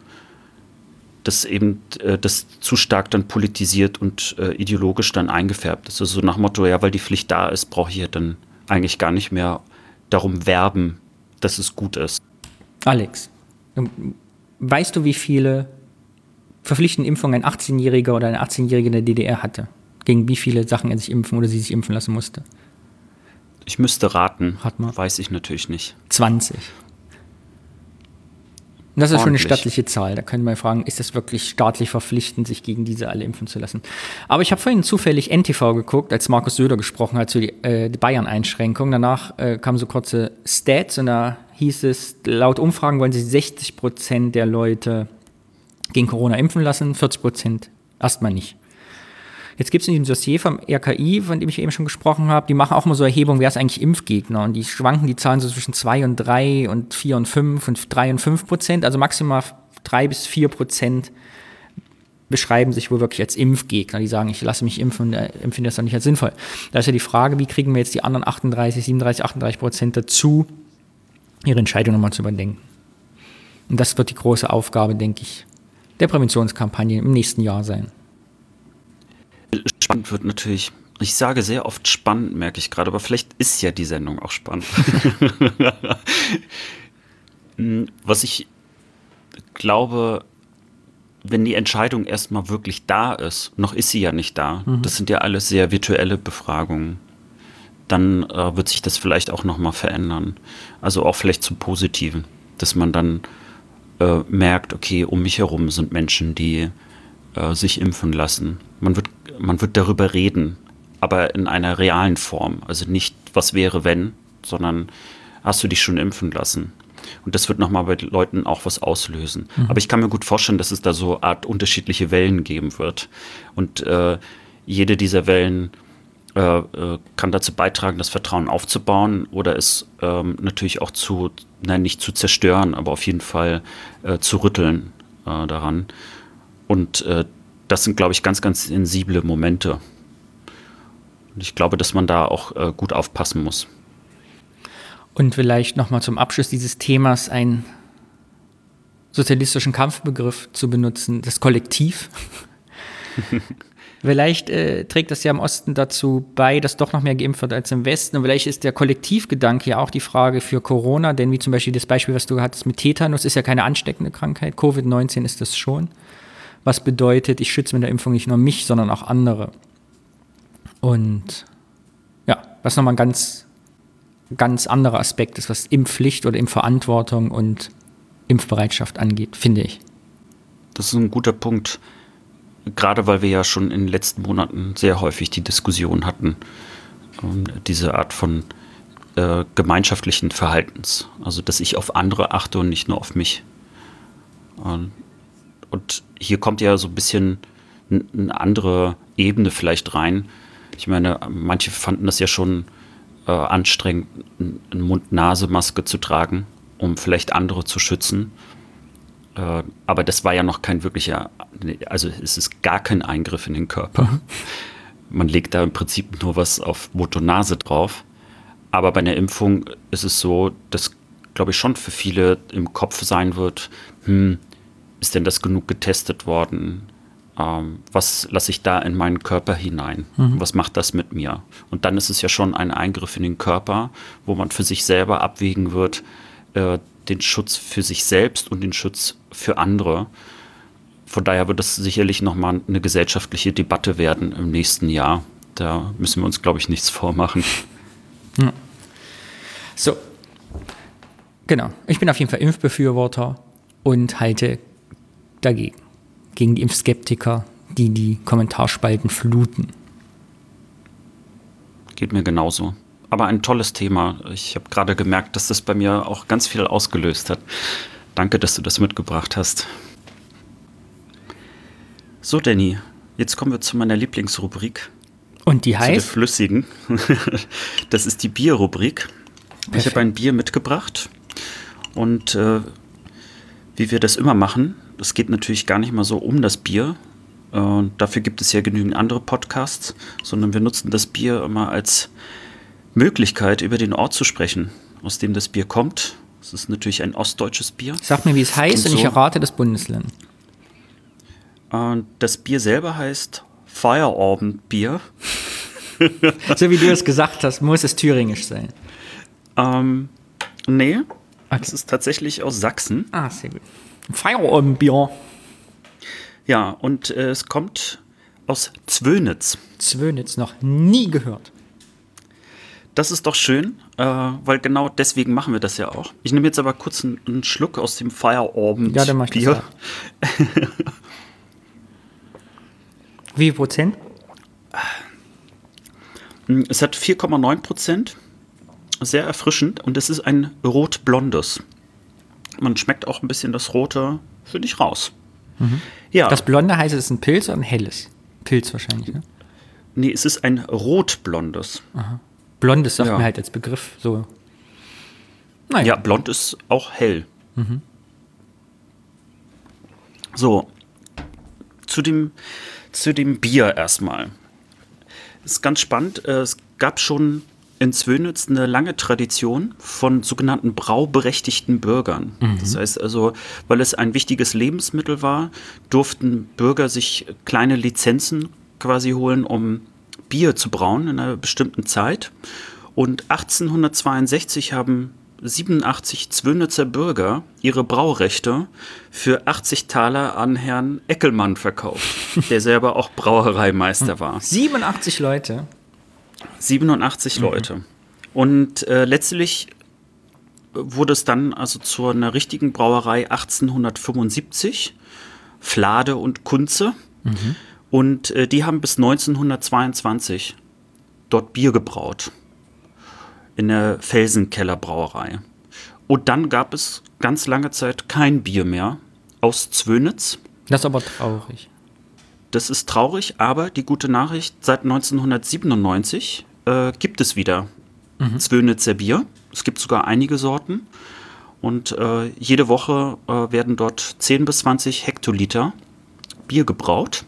dass eben äh, das zu stark dann politisiert und äh, ideologisch dann eingefärbt ist. Also so nach Motto, ja, weil die Pflicht da ist, brauche ich ja dann eigentlich gar nicht mehr darum werben, dass es gut ist. Alex, ähm, weißt du, wie viele verpflichtende Impfungen ein 18-Jähriger oder eine 18-Jährige in der DDR hatte? Gegen wie viele Sachen er sich impfen oder sie sich impfen lassen musste? Ich müsste raten. Hat man. Weiß ich natürlich nicht. 20. Und das ist schon eine stattliche Zahl. Da können wir fragen, ist das wirklich staatlich verpflichtend, sich gegen diese alle impfen zu lassen? Aber ich habe vorhin zufällig NTV geguckt, als Markus Söder gesprochen hat zu die, äh, die Bayern-Einschränkung. Danach äh, kamen so kurze Stats und da hieß es, laut Umfragen wollen sich 60 Prozent der Leute gegen Corona impfen lassen, 40 Prozent erstmal nicht. Jetzt gibt es in diesem Dossier vom RKI, von dem ich eben schon gesprochen habe, die machen auch mal so Erhebungen, wer ist eigentlich Impfgegner? Und die schwanken die Zahlen so zwischen 2 und 3 und 4 und 5 und 3 und 5 Prozent, also maximal 3 bis 4 Prozent beschreiben sich wohl wirklich als Impfgegner. Die sagen, ich lasse mich impfen und äh, empfinde das dann nicht als sinnvoll. Da ist ja die Frage, wie kriegen wir jetzt die anderen 38, 37, 38 Prozent dazu, ihre Entscheidung nochmal zu überdenken. Und das wird die große Aufgabe, denke ich, der Präventionskampagne im nächsten Jahr sein. Spannend wird natürlich, ich sage sehr oft spannend, merke ich gerade, aber vielleicht ist ja die Sendung auch spannend. Was ich glaube, wenn die Entscheidung erstmal wirklich da ist, noch ist sie ja nicht da, mhm. das sind ja alles sehr virtuelle Befragungen, dann äh, wird sich das vielleicht auch nochmal verändern. Also auch vielleicht zum Positiven, dass man dann äh, merkt, okay, um mich herum sind Menschen, die äh, sich impfen lassen. Man wird man wird darüber reden, aber in einer realen Form. Also nicht, was wäre, wenn, sondern hast du dich schon impfen lassen? Und das wird nochmal bei Leuten auch was auslösen. Mhm. Aber ich kann mir gut vorstellen, dass es da so Art unterschiedliche Wellen geben wird. Und äh, jede dieser Wellen äh, äh, kann dazu beitragen, das Vertrauen aufzubauen oder es ähm, natürlich auch zu, nein, nicht zu zerstören, aber auf jeden Fall äh, zu rütteln äh, daran. Und äh, das sind, glaube ich, ganz, ganz sensible Momente. Und ich glaube, dass man da auch äh, gut aufpassen muss. Und vielleicht nochmal zum Abschluss dieses Themas einen sozialistischen Kampfbegriff zu benutzen, das Kollektiv. vielleicht äh, trägt das ja im Osten dazu bei, dass doch noch mehr geimpft wird als im Westen. Und vielleicht ist der Kollektivgedanke ja auch die Frage für Corona, denn wie zum Beispiel das Beispiel, was du hattest mit Tetanus, ist ja keine ansteckende Krankheit. Covid-19 ist das schon was bedeutet, ich schütze mit der Impfung nicht nur mich, sondern auch andere. Und ja, was nochmal ein ganz, ganz anderer Aspekt ist, was Impfpflicht oder Impfverantwortung und Impfbereitschaft angeht, finde ich. Das ist ein guter Punkt, gerade weil wir ja schon in den letzten Monaten sehr häufig die Diskussion hatten, um diese Art von äh, gemeinschaftlichen Verhaltens, also dass ich auf andere achte und nicht nur auf mich. Und und hier kommt ja so ein bisschen eine andere Ebene vielleicht rein. Ich meine, manche fanden das ja schon äh, anstrengend, eine Mund-Nase-Maske zu tragen, um vielleicht andere zu schützen. Äh, aber das war ja noch kein wirklicher, also es ist gar kein Eingriff in den Körper. Man legt da im Prinzip nur was auf Mund und Nase drauf. Aber bei einer Impfung ist es so, dass, glaube ich, schon für viele im Kopf sein wird, hm, ist denn das genug getestet worden? Ähm, was lasse ich da in meinen Körper hinein? Mhm. Was macht das mit mir? Und dann ist es ja schon ein Eingriff in den Körper, wo man für sich selber abwägen wird, äh, den Schutz für sich selbst und den Schutz für andere. Von daher wird das sicherlich nochmal eine gesellschaftliche Debatte werden im nächsten Jahr. Da müssen wir uns, glaube ich, nichts vormachen. Ja. So, genau. Ich bin auf jeden Fall Impfbefürworter und halte dagegen. Gegen die Impfskeptiker, die die Kommentarspalten fluten. Geht mir genauso. Aber ein tolles Thema. Ich habe gerade gemerkt, dass das bei mir auch ganz viel ausgelöst hat. Danke, dass du das mitgebracht hast. So, Danny, jetzt kommen wir zu meiner Lieblingsrubrik. Und die Zu der heißt? flüssigen. Das ist die Bierrubrik. Ich habe ein Bier mitgebracht. Und äh, wie wir das immer machen, es geht natürlich gar nicht mal so um das Bier. Äh, dafür gibt es ja genügend andere Podcasts, sondern wir nutzen das Bier immer als Möglichkeit, über den Ort zu sprechen, aus dem das Bier kommt. Es ist natürlich ein ostdeutsches Bier. Sag mir, wie es heißt Und und ich errate das Bundesland. Und das Bier selber heißt Feierabendbier. So wie du es gesagt hast, muss es thüringisch sein. Ähm, nee, Okay. es ist tatsächlich aus Sachsen. Ah, sehr gut. Feierabendbier. Ja, und äh, es kommt aus Zwönitz. Zwönitz noch nie gehört. Das ist doch schön, äh, weil genau deswegen machen wir das ja auch. Ich nehme jetzt aber kurz einen, einen Schluck aus dem Feierabend Ja, dann mach ich das. Wie viel Prozent? Mm, Es hat 4,9 Prozent. Sehr erfrischend und es ist ein rot-blondes. Man schmeckt auch ein bisschen das Rote, finde ich, raus. Ja, Das Blonde heißt, es ist ein Pilz oder ein helles? Pilz wahrscheinlich, ne? nee, es ist ein rot-blondes. Blondes sagt Ja. mir halt als Begriff so. Naja, Ja, blond ist auch hell. So, zu dem, zu dem Bier erstmal. Ist ganz spannend. äh, Es gab schon in Zwönitz eine lange Tradition von sogenannten brauberechtigten Bürgern. Das heißt also, weil es ein wichtiges Lebensmittel war, durften Bürger sich kleine Lizenzen quasi holen, um Bier zu brauen in einer bestimmten Zeit. Und 1862 haben 87 Zwönitzer Bürger ihre Braurechte für 80 Taler an Herrn Eckelmann verkauft, der selber auch Brauereimeister war. 87 Leute. 87 Leute. Und äh, letztlich wurde es dann also zu einer richtigen Brauerei 1875, Flade und Kunze. Und äh, die haben bis 1922 dort Bier gebraut. In der Felsenkeller-Brauerei. Und dann gab es ganz lange Zeit kein Bier mehr aus Zwönitz. Das ist aber traurig. Das ist traurig, aber die gute Nachricht, seit 1997 äh, gibt es wieder Zwönitzer Bier. Es gibt sogar einige Sorten. Und äh, jede Woche äh, werden dort 10 bis 20 Hektoliter Bier gebraut.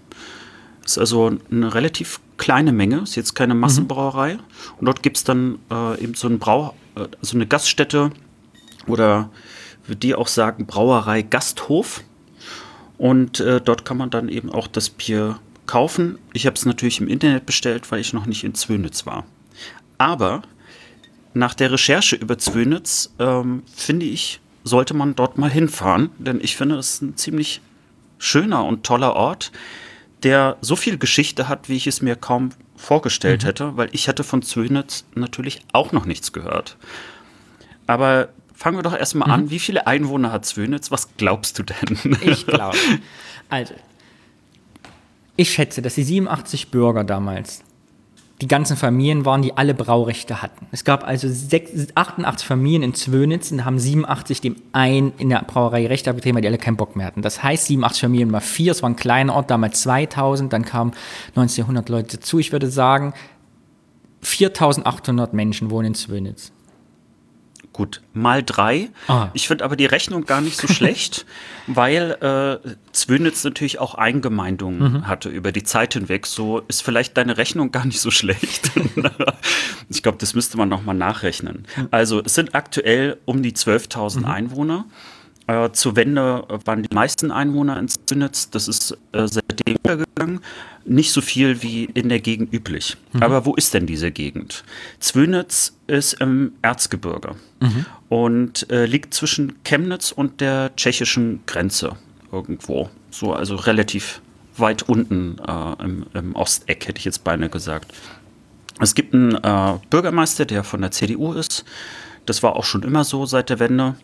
Ist also eine relativ kleine Menge, ist jetzt keine Massenbrauerei. Und dort gibt es dann äh, eben so, ein Brau äh, so eine Gaststätte oder wie die auch sagen, Brauerei Gasthof. Und äh, dort kann man dann eben auch das Bier kaufen. Ich habe es natürlich im Internet bestellt, weil ich noch nicht in Zwönitz war. Aber nach der Recherche über Zwönitz ähm, finde ich, sollte man dort mal hinfahren, denn ich finde, es ist ein ziemlich schöner und toller Ort, der so viel Geschichte hat, wie ich es mir kaum vorgestellt hätte, weil ich hatte von Zwönitz natürlich auch noch nichts gehört. Aber fangen wir doch erstmal an, wie viele Einwohner hat Zwönitz? Was glaubst du denn? Ich glaube. Also, ich schätze, dass die 87 Bürger damals die ganzen Familien waren, die alle Braurechte hatten. Es gab also sechs- 88 Familien in Zwönitz und haben 87 dem einen in der Brauerei Recht abgetreten, weil die alle keinen Bock mehr hatten. Das heißt, 87 Familien mal vier, es war ein kleiner Ort, damals 2000, dann kamen 1900 Leute dazu. Ich würde sagen, 4800 Menschen wohnen in Zwönitz. Gut, mal drei. Ah. Ich finde aber die Rechnung gar nicht so schlecht, weil äh, Zwönitz natürlich auch Eingemeindungen Mhm. hatte über die Zeit hinweg. So ist vielleicht deine Rechnung gar nicht so schlecht. ich glaube, das müsste man nochmal nachrechnen. Also es sind aktuell um die 12.000 Mhm. Einwohner. Äh, zur Wende waren die meisten Einwohner in Zwönitz. Das ist äh, seitdem untergegangen. Nicht so viel wie in der Gegend üblich. Aber wo ist denn diese Gegend? Zwönitz ist im Erzgebirge und äh, liegt zwischen Chemnitz und der tschechischen Grenze irgendwo. So, also relativ weit unten äh, im, im Osteck, hätte ich jetzt beinahe gesagt. Es gibt einen äh, Bürgermeister, der von der CDU ist. Das war auch schon immer so seit der Wende.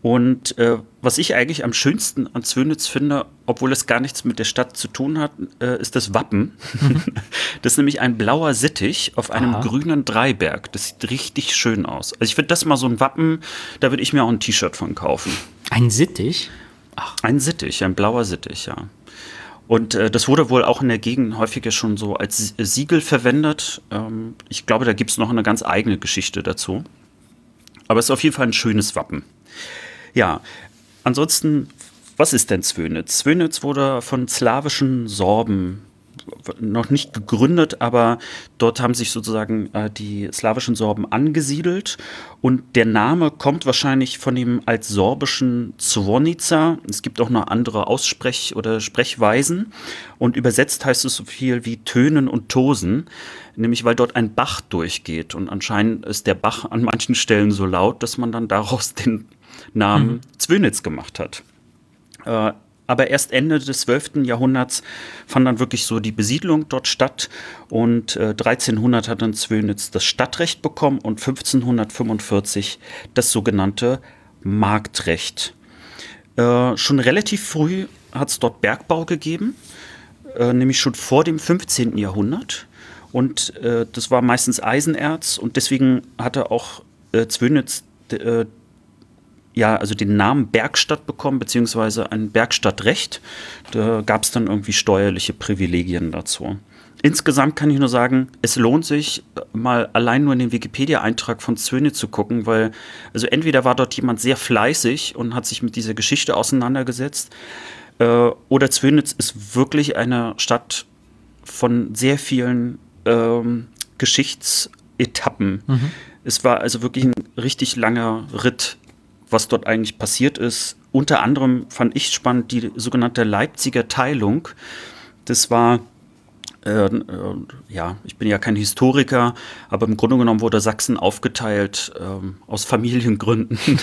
Und äh, was ich eigentlich am schönsten an Zwönitz finde, obwohl es gar nichts mit der Stadt zu tun hat, äh, ist das Wappen. Das ist nämlich ein blauer Sittich auf einem Aha. grünen Dreiberg. Das sieht richtig schön aus. Also ich finde das mal so ein Wappen, da würde ich mir auch ein T-Shirt von kaufen. Ein Sittich? Ach. Ein Sittich, ein blauer Sittich, ja. Und äh, das wurde wohl auch in der Gegend häufiger schon so als Siegel verwendet. Ähm, ich glaube, da gibt es noch eine ganz eigene Geschichte dazu. Aber es ist auf jeden Fall ein schönes Wappen. Ja, ansonsten, was ist denn Zwönitz? Zwönitz wurde von slawischen Sorben noch nicht gegründet, aber dort haben sich sozusagen äh, die slawischen Sorben angesiedelt und der Name kommt wahrscheinlich von dem altsorbischen Zwonica. Es gibt auch noch andere Aussprech- oder Sprechweisen und übersetzt heißt es so viel wie Tönen und Tosen, nämlich weil dort ein Bach durchgeht und anscheinend ist der Bach an manchen Stellen so laut, dass man dann daraus den Namen mhm. Zwönitz gemacht hat. Äh, aber erst Ende des 12. Jahrhunderts fand dann wirklich so die Besiedlung dort statt und äh, 1300 hat dann Zwönitz das Stadtrecht bekommen und 1545 das sogenannte Marktrecht. Äh, schon relativ früh hat es dort Bergbau gegeben, äh, nämlich schon vor dem 15. Jahrhundert. Und äh, das war meistens Eisenerz und deswegen hatte auch äh, Zwönitz äh, ja, also den Namen Bergstadt bekommen, beziehungsweise ein Bergstadtrecht. Da gab es dann irgendwie steuerliche Privilegien dazu. Insgesamt kann ich nur sagen, es lohnt sich, mal allein nur in den Wikipedia-Eintrag von Zwöne zu gucken, weil, also entweder war dort jemand sehr fleißig und hat sich mit dieser Geschichte auseinandergesetzt, äh, oder Zwönitz ist wirklich eine Stadt von sehr vielen ähm, Geschichtsetappen. Mhm. Es war also wirklich ein richtig langer Ritt was dort eigentlich passiert ist. Unter anderem fand ich spannend die sogenannte Leipziger Teilung. Das war äh, äh, ja, ich bin ja kein Historiker, aber im Grunde genommen wurde Sachsen aufgeteilt äh, aus Familiengründen.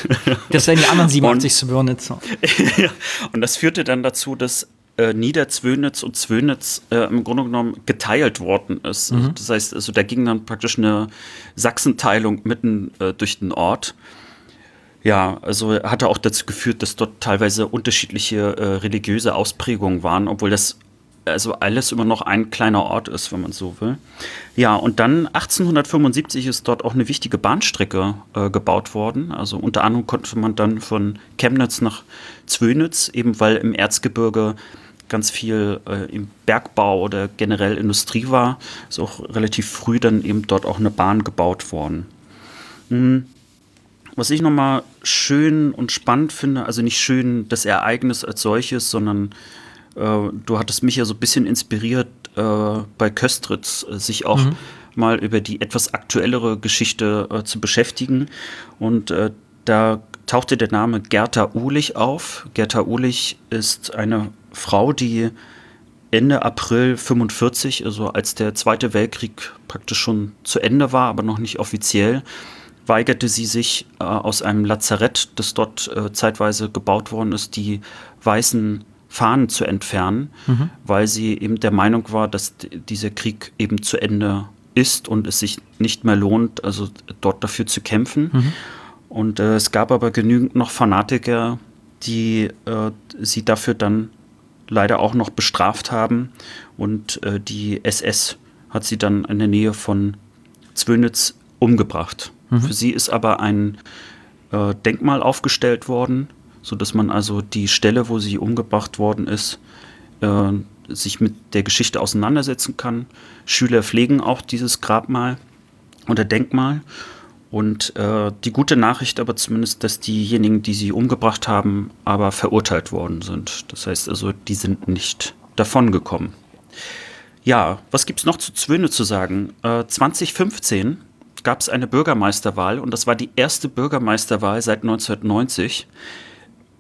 Das wären die anderen 87 Zwönitzer. ja, und das führte dann dazu, dass äh, Niederzwönitz und Zwönitz äh, im Grunde genommen geteilt worden ist. Mhm. Das heißt, also da ging dann praktisch eine Sachsenteilung mitten äh, durch den Ort. Ja, also hatte auch dazu geführt, dass dort teilweise unterschiedliche äh, religiöse Ausprägungen waren, obwohl das also alles immer noch ein kleiner Ort ist, wenn man so will. Ja, und dann 1875 ist dort auch eine wichtige Bahnstrecke äh, gebaut worden. Also unter anderem konnte man dann von Chemnitz nach Zwönitz, eben weil im Erzgebirge ganz viel äh, im Bergbau oder generell Industrie war, ist auch relativ früh dann eben dort auch eine Bahn gebaut worden. Mhm. Was ich nochmal schön und spannend finde, also nicht schön das Ereignis als solches, sondern äh, du hattest mich ja so ein bisschen inspiriert äh, bei Köstritz, äh, sich auch mhm. mal über die etwas aktuellere Geschichte äh, zu beschäftigen. Und äh, da tauchte der Name Gerta Uhlich auf. Gerta Uhlich ist eine Frau, die Ende April 45, also als der Zweite Weltkrieg praktisch schon zu Ende war, aber noch nicht offiziell, weigerte sie sich äh, aus einem Lazarett, das dort äh, zeitweise gebaut worden ist, die weißen Fahnen zu entfernen, mhm. weil sie eben der Meinung war, dass dieser Krieg eben zu Ende ist und es sich nicht mehr lohnt, also dort dafür zu kämpfen. Mhm. Und äh, es gab aber genügend noch Fanatiker, die äh, sie dafür dann leider auch noch bestraft haben. Und äh, die SS hat sie dann in der Nähe von Zwönitz umgebracht. Mhm. Für sie ist aber ein äh, Denkmal aufgestellt worden, sodass man also die Stelle, wo sie umgebracht worden ist, äh, sich mit der Geschichte auseinandersetzen kann. Schüler pflegen auch dieses Grabmal oder Denkmal. Und äh, die gute Nachricht aber zumindest, dass diejenigen, die sie umgebracht haben, aber verurteilt worden sind. Das heißt also, die sind nicht davongekommen. Ja, was gibt es noch zu Zwöne zu sagen? Äh, 2015 gab es eine Bürgermeisterwahl und das war die erste Bürgermeisterwahl seit 1990,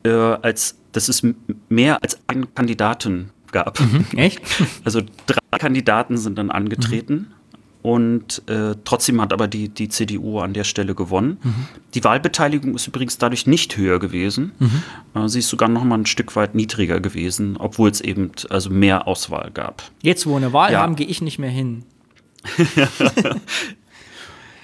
äh, als dass es mehr als einen Kandidaten gab. Mhm, echt? Also drei Kandidaten sind dann angetreten. Mhm. Und äh, trotzdem hat aber die, die CDU an der Stelle gewonnen. Mhm. Die Wahlbeteiligung ist übrigens dadurch nicht höher gewesen. Mhm. Äh, sie ist sogar noch mal ein Stück weit niedriger gewesen, obwohl es eben also mehr Auswahl gab. Jetzt, wo wir eine Wahl ja. haben, gehe ich nicht mehr hin.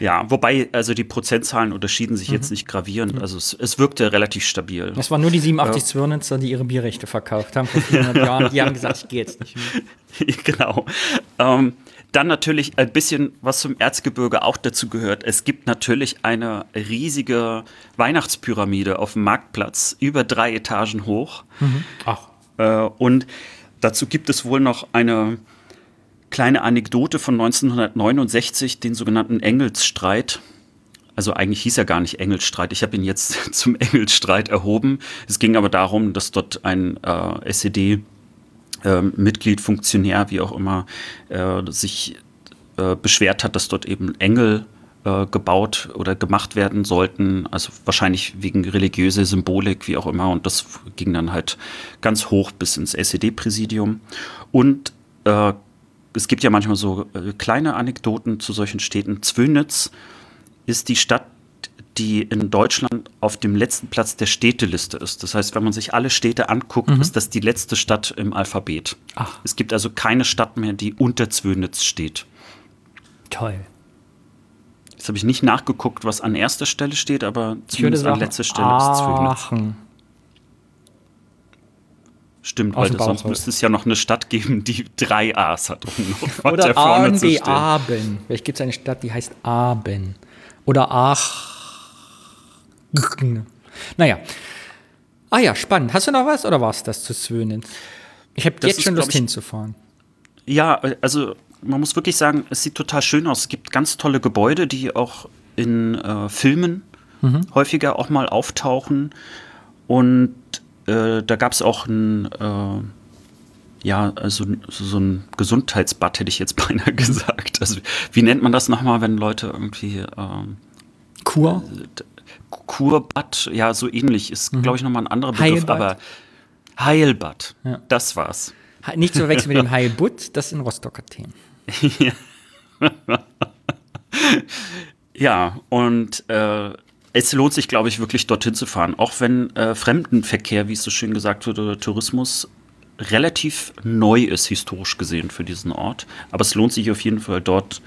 Ja, wobei, also die Prozentzahlen unterschieden sich mhm. jetzt nicht gravierend. Also es, es, wirkte relativ stabil. Das waren nur die 87 Zwirnitzer, die ihre Bierrechte verkauft haben vor 400 Jahren. Die haben gesagt, ich gehe jetzt nicht mehr. genau. Ähm, dann natürlich ein bisschen, was zum Erzgebirge auch dazu gehört. Es gibt natürlich eine riesige Weihnachtspyramide auf dem Marktplatz, über drei Etagen hoch. Mhm. Ach. Äh, und dazu gibt es wohl noch eine kleine Anekdote von 1969, den sogenannten Engelsstreit. Also eigentlich hieß er gar nicht Engelsstreit. Ich habe ihn jetzt zum Engelsstreit erhoben. Es ging aber darum, dass dort ein äh, SED äh, Mitglied, Funktionär, wie auch immer, äh, sich äh, beschwert hat, dass dort eben Engel äh, gebaut oder gemacht werden sollten, also wahrscheinlich wegen religiöser Symbolik, wie auch immer. Und das ging dann halt ganz hoch bis ins SED-Präsidium. Und äh, es gibt ja manchmal so äh, kleine Anekdoten zu solchen Städten. Zwönitz ist die Stadt, die in Deutschland auf dem letzten Platz der Städteliste ist. Das heißt, wenn man sich alle Städte anguckt, mhm. ist das die letzte Stadt im Alphabet. Ach. Es gibt also keine Stadt mehr, die unter Zwönitz steht. Toll. Jetzt habe ich nicht nachgeguckt, was an erster Stelle steht, aber zumindest an letzter Stelle Aachen. ist Zwönitz. Stimmt, weil sonst müsste es ja noch eine Stadt geben, die drei A's hat. Um Oder Aben wie Aben. Vielleicht gibt es eine Stadt, die heißt Aben. Oder Ach. Naja. Ah ja, spannend. Hast du noch was oder war es das zu Zwönen? Ich habe jetzt schon Lust ich, hinzufahren. Ja, also man muss wirklich sagen, es sieht total schön aus. Es gibt ganz tolle Gebäude, die auch in äh, Filmen mhm. häufiger auch mal auftauchen. Und äh, da gab es auch ein, äh, ja, also so ein Gesundheitsbad, hätte ich jetzt beinahe gesagt. Also, wie nennt man das nochmal, wenn Leute irgendwie. Ähm, Kur? Kurbad, ja, so ähnlich ist, mhm. glaube ich, nochmal ein anderer Begriff, Heilbad. aber Heilbad, ja. das war's. Nicht zu verwechseln mit dem Heilbutt, das in Rostocker Themen. ja, und äh, es lohnt sich, glaube ich, wirklich dorthin zu fahren. Auch wenn äh, Fremdenverkehr, wie es so schön gesagt wird, oder Tourismus relativ neu ist, historisch gesehen, für diesen Ort. Aber es lohnt sich auf jeden Fall, dort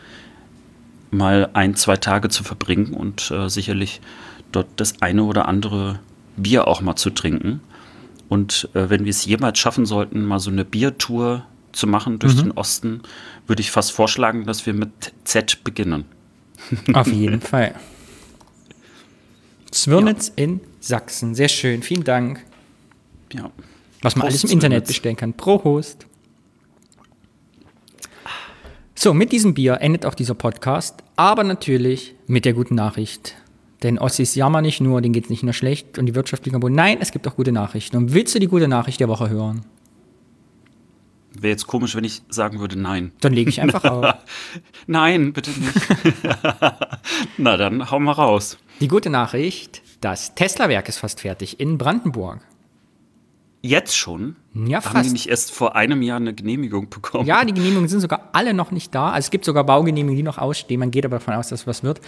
mal ein, zwei Tage zu verbringen und äh, sicherlich dort das eine oder andere Bier auch mal zu trinken. Und äh, wenn wir es jemals schaffen sollten, mal so eine Biertour zu machen durch mhm. den Osten, würde ich fast vorschlagen, dass wir mit Z beginnen. Auf jeden Fall. Zwirnitz ja. in Sachsen. Sehr schön. Vielen Dank. Ja. Was man Prost alles im Internet bestellen kann. Pro Host. So, mit diesem Bier endet auch dieser Podcast, aber natürlich mit der guten Nachricht. Denn Ossis jammern nicht nur, denen geht es nicht nur schlecht und die Wirtschaft liegt am Boden. Nein, es gibt auch gute Nachrichten. Und willst du die gute Nachricht der Woche hören? Wäre jetzt komisch, wenn ich sagen würde nein. Dann lege ich einfach auf. nein, bitte nicht. Na dann, hau mal raus. Die gute Nachricht, das Tesla-Werk ist fast fertig in Brandenburg. Jetzt schon? Ja, fast. Haben die nicht erst vor einem Jahr eine Genehmigung bekommen? Ja, die Genehmigungen sind sogar alle noch nicht da. Also es gibt sogar Baugenehmigungen, die noch ausstehen. Man geht aber davon aus, dass was wird.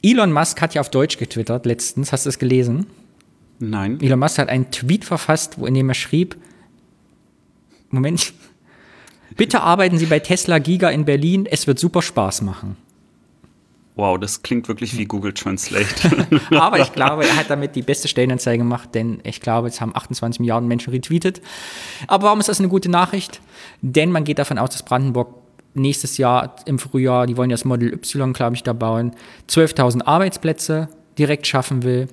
Elon Musk hat ja auf Deutsch getwittert letztens. Hast du es gelesen? Nein. Elon Musk hat einen Tweet verfasst, in dem er schrieb, Moment, bitte arbeiten Sie bei Tesla Giga in Berlin. Es wird super Spaß machen. Wow, das klingt wirklich wie Google Translate. Aber ich glaube, er hat damit die beste Stellenanzeige gemacht, denn ich glaube, es haben 28 Milliarden Menschen retweetet. Aber warum ist das eine gute Nachricht? Denn man geht davon aus, dass Brandenburg nächstes Jahr im Frühjahr, die wollen ja das Model Y, glaube ich, da bauen, 12.000 Arbeitsplätze direkt schaffen will.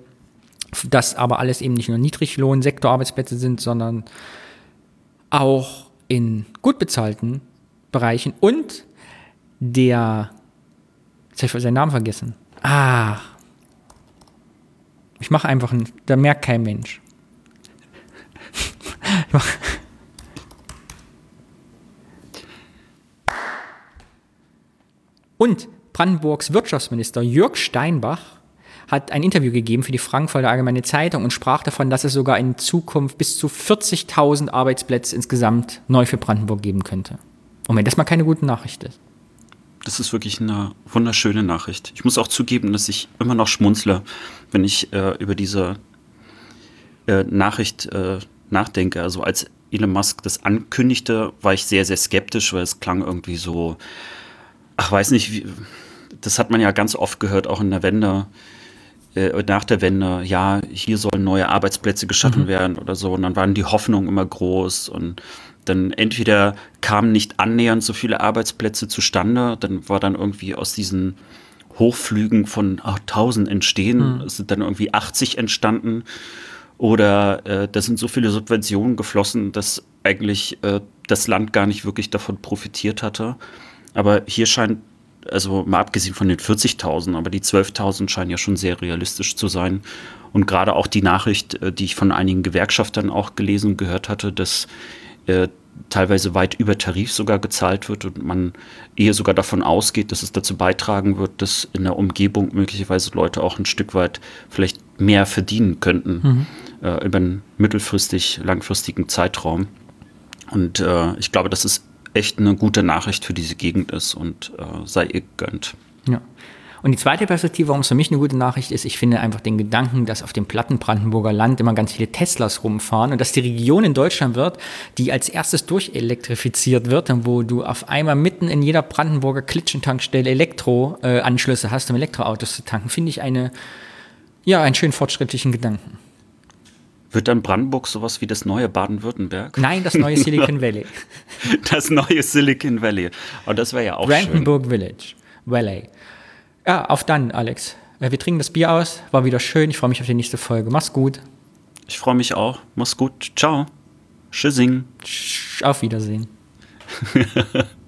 Das aber alles eben nicht nur Niedriglohn-Sektorarbeitsplätze sind, sondern auch in gut bezahlten Bereichen und der Jetzt habe ich seinen Namen vergessen. Ah. Ich mache einfach einen, da merkt kein Mensch. Und Brandenburgs Wirtschaftsminister Jörg Steinbach hat ein Interview gegeben für die Frankfurter Allgemeine Zeitung und sprach davon, dass es sogar in Zukunft bis zu 40.000 Arbeitsplätze insgesamt neu für Brandenburg geben könnte. Und wenn das mal keine gute Nachricht ist das ist wirklich eine wunderschöne Nachricht. Ich muss auch zugeben, dass ich immer noch schmunzle, wenn ich äh, über diese äh, Nachricht äh, nachdenke. Also als Elon Musk das ankündigte, war ich sehr, sehr skeptisch, weil es klang irgendwie so, ach weiß nicht, wie, das hat man ja ganz oft gehört, auch in der Wende, äh, nach der Wende, ja, hier sollen neue Arbeitsplätze geschaffen mhm. werden oder so. Und dann waren die Hoffnungen immer groß und dann entweder kamen nicht annähernd so viele Arbeitsplätze zustande, dann war dann irgendwie aus diesen Hochflügen von ach, 1000 entstehen, mhm. sind dann irgendwie 80 entstanden. Oder äh, da sind so viele Subventionen geflossen, dass eigentlich äh, das Land gar nicht wirklich davon profitiert hatte. Aber hier scheint also mal abgesehen von den 40.000, aber die 12.000 scheinen ja schon sehr realistisch zu sein. Und gerade auch die Nachricht, äh, die ich von einigen Gewerkschaftern auch gelesen und gehört hatte, dass äh, teilweise weit über Tarif sogar gezahlt wird und man eher sogar davon ausgeht, dass es dazu beitragen wird, dass in der Umgebung möglicherweise Leute auch ein Stück weit vielleicht mehr verdienen könnten mhm. äh, über einen mittelfristig, langfristigen Zeitraum. Und äh, ich glaube, das ist echt eine gute Nachricht für diese Gegend ist und äh, sei ihr gegönnt. Ja. Und die zweite Perspektive, warum es für mich eine gute Nachricht ist, ich finde einfach den Gedanken, dass auf dem platten Brandenburger Land immer ganz viele Teslas rumfahren und dass die Region in Deutschland wird, die als erstes durchelektrifiziert wird und wo du auf einmal mitten in jeder Brandenburger Klitschentankstelle Elektroanschlüsse äh, hast, um Elektroautos zu tanken, finde ich eine, ja, einen schön fortschrittlichen Gedanken. Wird dann Brandenburg sowas wie das neue Baden-Württemberg? Nein, das neue Silicon Valley. das neue Silicon Valley. Und das wäre ja auch Brandenburg schön. Village. Valley. Ja, auf dann, Alex. Wir trinken das Bier aus. War wieder schön. Ich freue mich auf die nächste Folge. Mach's gut. Ich freue mich auch. Mach's gut. Ciao. Tschüssing. Auf Wiedersehen.